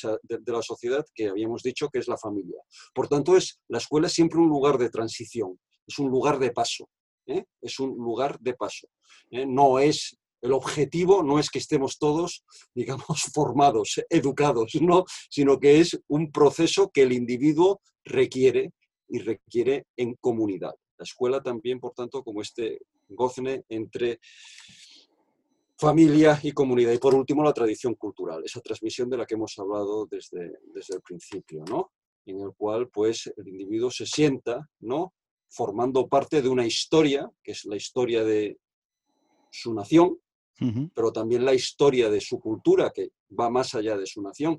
la sociedad que habíamos dicho que es la familia. Por tanto, es, la escuela es siempre un lugar de transición, es un lugar de paso, ¿eh? es un lugar de paso. ¿eh? No es el objetivo no es que estemos todos, digamos, [LAUGHS] formados, educados, ¿no? sino que es un proceso que el individuo requiere y requiere en comunidad. La escuela también, por tanto, como este gozne entre familia y comunidad. Y por último, la tradición cultural, esa transmisión de la que hemos hablado desde, desde el principio, ¿no? En el cual, pues, el individuo se sienta, ¿no? Formando parte de una historia, que es la historia de su nación, pero también la historia de su cultura, que va más allá de su nación.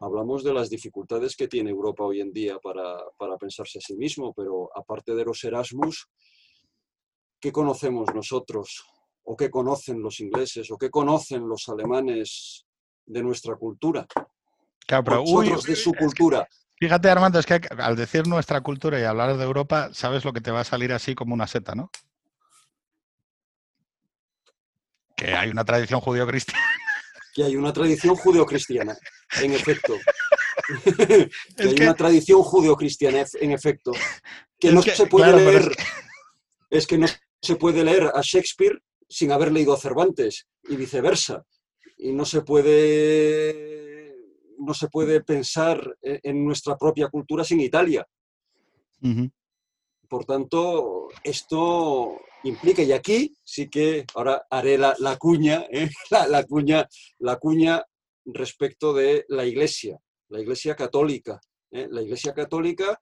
Hablamos de las dificultades que tiene Europa hoy en día para, para pensarse a sí mismo, pero aparte de los Erasmus, ¿qué conocemos nosotros? ¿O qué conocen los ingleses? ¿O qué conocen los alemanes de nuestra cultura?
Claro,
de su cultura.
Fíjate, Armando, es que al decir nuestra cultura y hablar de Europa, sabes lo que te va a salir así como una seta, ¿no? Que hay una tradición judío-cristiana
Que hay una tradición judeocristiana, [LAUGHS] en efecto. que hay una tradición judeocristiana, en efecto. Que no se puede leer. Es... que no se puede leer a Shakespeare sin haber leído a Cervantes y viceversa. Y no se puede, no se puede pensar en nuestra propia cultura sin Italia. Por tanto, esto implica, y aquí sí que ahora haré la, cuña, ¿eh? [LAUGHS] la, cuña, la cuña respecto de la Iglesia, la Iglesia católica. ¿eh? La Iglesia católica,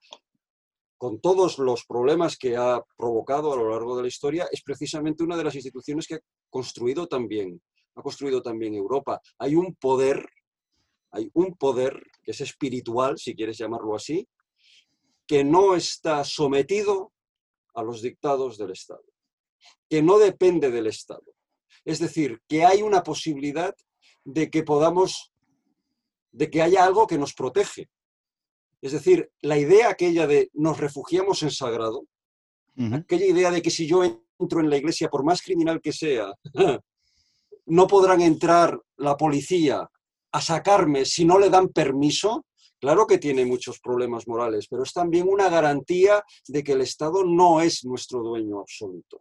con todos los problemas que ha provocado a lo largo de la historia, es precisamente una de las instituciones que ha construido también, ha construido también Europa. Hay un poder, hay un poder que es espiritual, si quieres llamarlo así, que no está sometido a los dictados del Estado, que no depende del Estado. Es decir, que hay una posibilidad de que podamos, de que haya algo que nos protege. Es decir, la idea aquella de nos refugiamos en sagrado, aquella idea de que si yo entro en la iglesia, por más criminal que sea, [LAUGHS] no podrán entrar la policía a sacarme si no le dan permiso, Claro que tiene muchos problemas morales, pero es también una garantía de que el Estado no es nuestro dueño absoluto,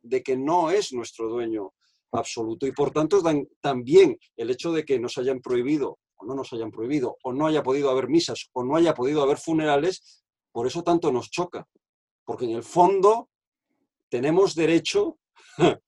de que no es nuestro dueño absoluto. Y por tanto, también el hecho de que nos hayan prohibido o no nos hayan prohibido, o no haya podido haber misas, o no haya podido haber funerales, por eso tanto nos choca. Porque en el fondo tenemos derecho [LAUGHS]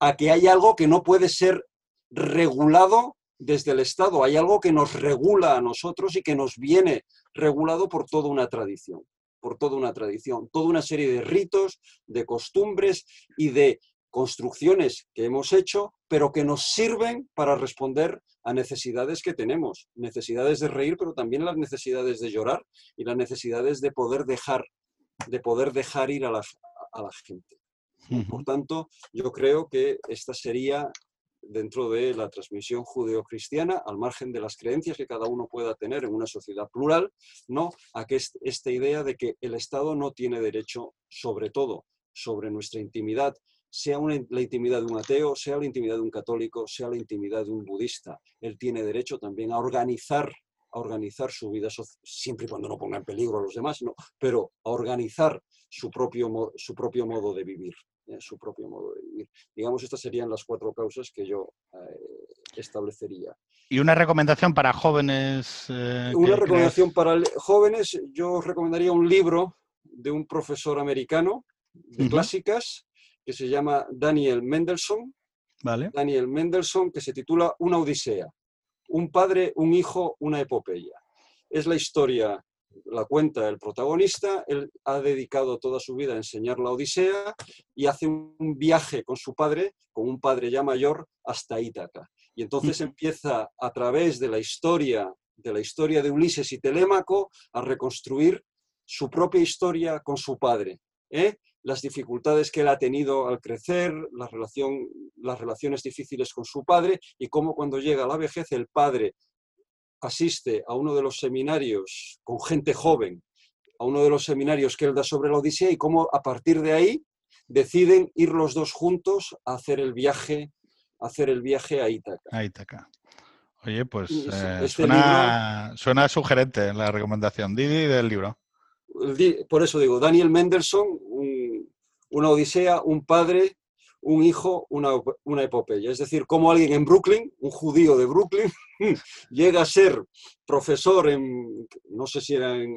a que hay algo que no puede ser regulado desde el Estado. Hay algo que nos regula a nosotros y que nos viene regulado por toda una tradición, por toda una tradición, toda una serie de ritos, de costumbres y de construcciones que hemos hecho, pero que nos sirven para responder a necesidades que tenemos, necesidades de reír, pero también las necesidades de llorar y las necesidades de poder dejar, de poder dejar ir a la, a la gente. Por tanto, yo creo que esta sería dentro de la transmisión judeocristiana, al margen de las creencias que cada uno pueda tener en una sociedad plural, ¿no? a que esta idea de que el Estado no tiene derecho sobre todo, sobre nuestra intimidad, sea la intimidad de un ateo, sea la intimidad de un católico, sea la intimidad de un budista. Él tiene derecho también a organizar a organizar su vida siempre y cuando no ponga en peligro a los demás, no, pero a organizar su propio, su propio modo de vivir en su propio modo de vivir. Digamos, estas serían las cuatro causas que yo eh, establecería.
¿Y una recomendación para jóvenes?
Eh, una recomendación para jóvenes, yo os recomendaría un libro de un profesor americano de clásicas que se llama Daniel Mendelssohn.
Vale.
Daniel Mendelssohn, que se titula Una Odisea. Un padre, un hijo, una epopeya. Es la historia la cuenta el protagonista, él ha dedicado toda su vida a enseñar la Odisea y hace un viaje con su padre, con un padre ya mayor, hasta Ítaca. Y entonces empieza a través de la historia, de la historia de Ulises y Telémaco, a reconstruir su propia historia con su padre. ¿eh? Las dificultades que él ha tenido al crecer, la relación, las relaciones difíciles con su padre y cómo cuando llega a la vejez el padre asiste a uno de los seminarios con gente joven, a uno de los seminarios que él da sobre la Odisea y cómo a partir de ahí deciden ir los dos juntos a hacer el viaje, a hacer el viaje a Ítaca.
A Ítaca. Oye, pues eh, este suena, suena, sugerente la recomendación. Didi del libro.
Por eso digo, Daniel Mendelssohn, una Odisea, un padre un hijo, una, una, epopeya. Es decir, como alguien en Brooklyn, un judío de Brooklyn, [LAUGHS] llega a ser profesor en, no sé si era en,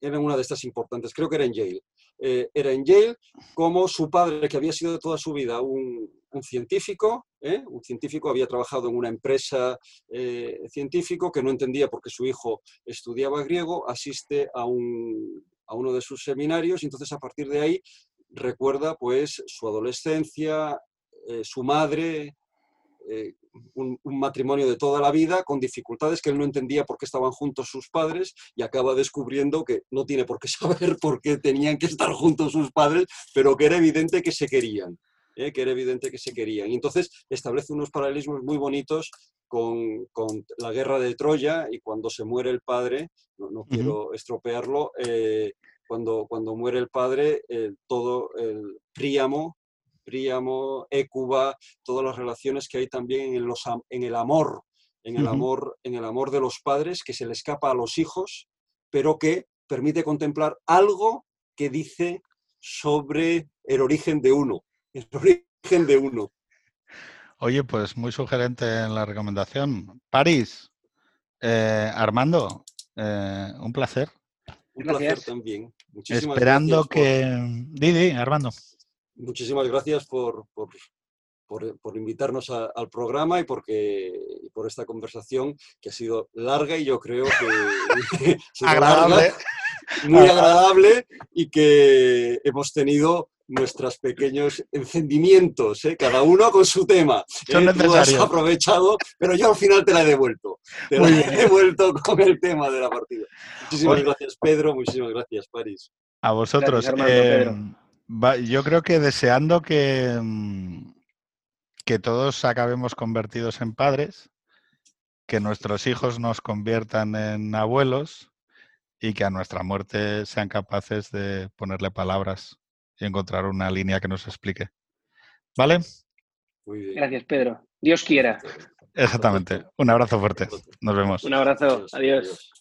una de estas importantes, creo que era en Yale. Eh, era en Yale, como su padre, que había sido toda su vida un, científico, ¿eh? un científico, había trabajado en una empresa eh, científico que no entendía por qué su hijo estudiaba griego, asiste a, un, a uno de sus seminarios y entonces a partir de ahí recuerda pues su adolescencia, eh, su madre, eh, un, matrimonio de toda la vida con dificultades que él no entendía por qué estaban juntos sus padres y acaba descubriendo que no tiene por qué [LAUGHS] saber por qué tenían que estar juntos sus padres, pero que era evidente que se querían. ¿eh? que era evidente que se querían. Y entonces establece unos paralelismos muy bonitos con, la guerra de Troya y cuando se muere el padre, no, quiero estropearlo, cuando, cuando muere el padre, todo el Príamo Príamo, Écuba, todas las relaciones que hay también en, los, en el amor, en el amor, en el amor de los padres que se le escapa a los hijos, pero que permite contemplar algo que dice sobre el origen de uno, [LAUGHS] el origen de uno.
Oye, pues muy sugerente en la recomendación. París, eh, Armando, eh, un placer.
Un placer también.
Muchísimas Esperando que... Didi, Armando.
Muchísimas gracias por, por, invitarnos al programa y porque, por esta conversación que ha sido larga y yo creo que... [LAUGHS]
agradable.
muy agradable y que hemos tenido nuestros pequeños encendimientos, ¿eh? cada uno con su tema.
Son ¿eh? Tú
has aprovechado, pero yo al final te la he devuelto. Te la he devuelto con el tema de la partida. Muchísimas gracias, Pedro. Muchísimas gracias, París.
A vosotros. Eh, yo creo que deseando que, mm, que todos acabemos convertidos en padres, que nuestros hijos nos conviertan en abuelos y que a nuestra muerte sean capaces de ponerle palabras y encontrar una línea que nos explique. ¿Vale?
Gracias, Pedro. Dios quiera.
Exactamente. Un abrazo fuerte. Nos vemos.
Un abrazo. Adiós.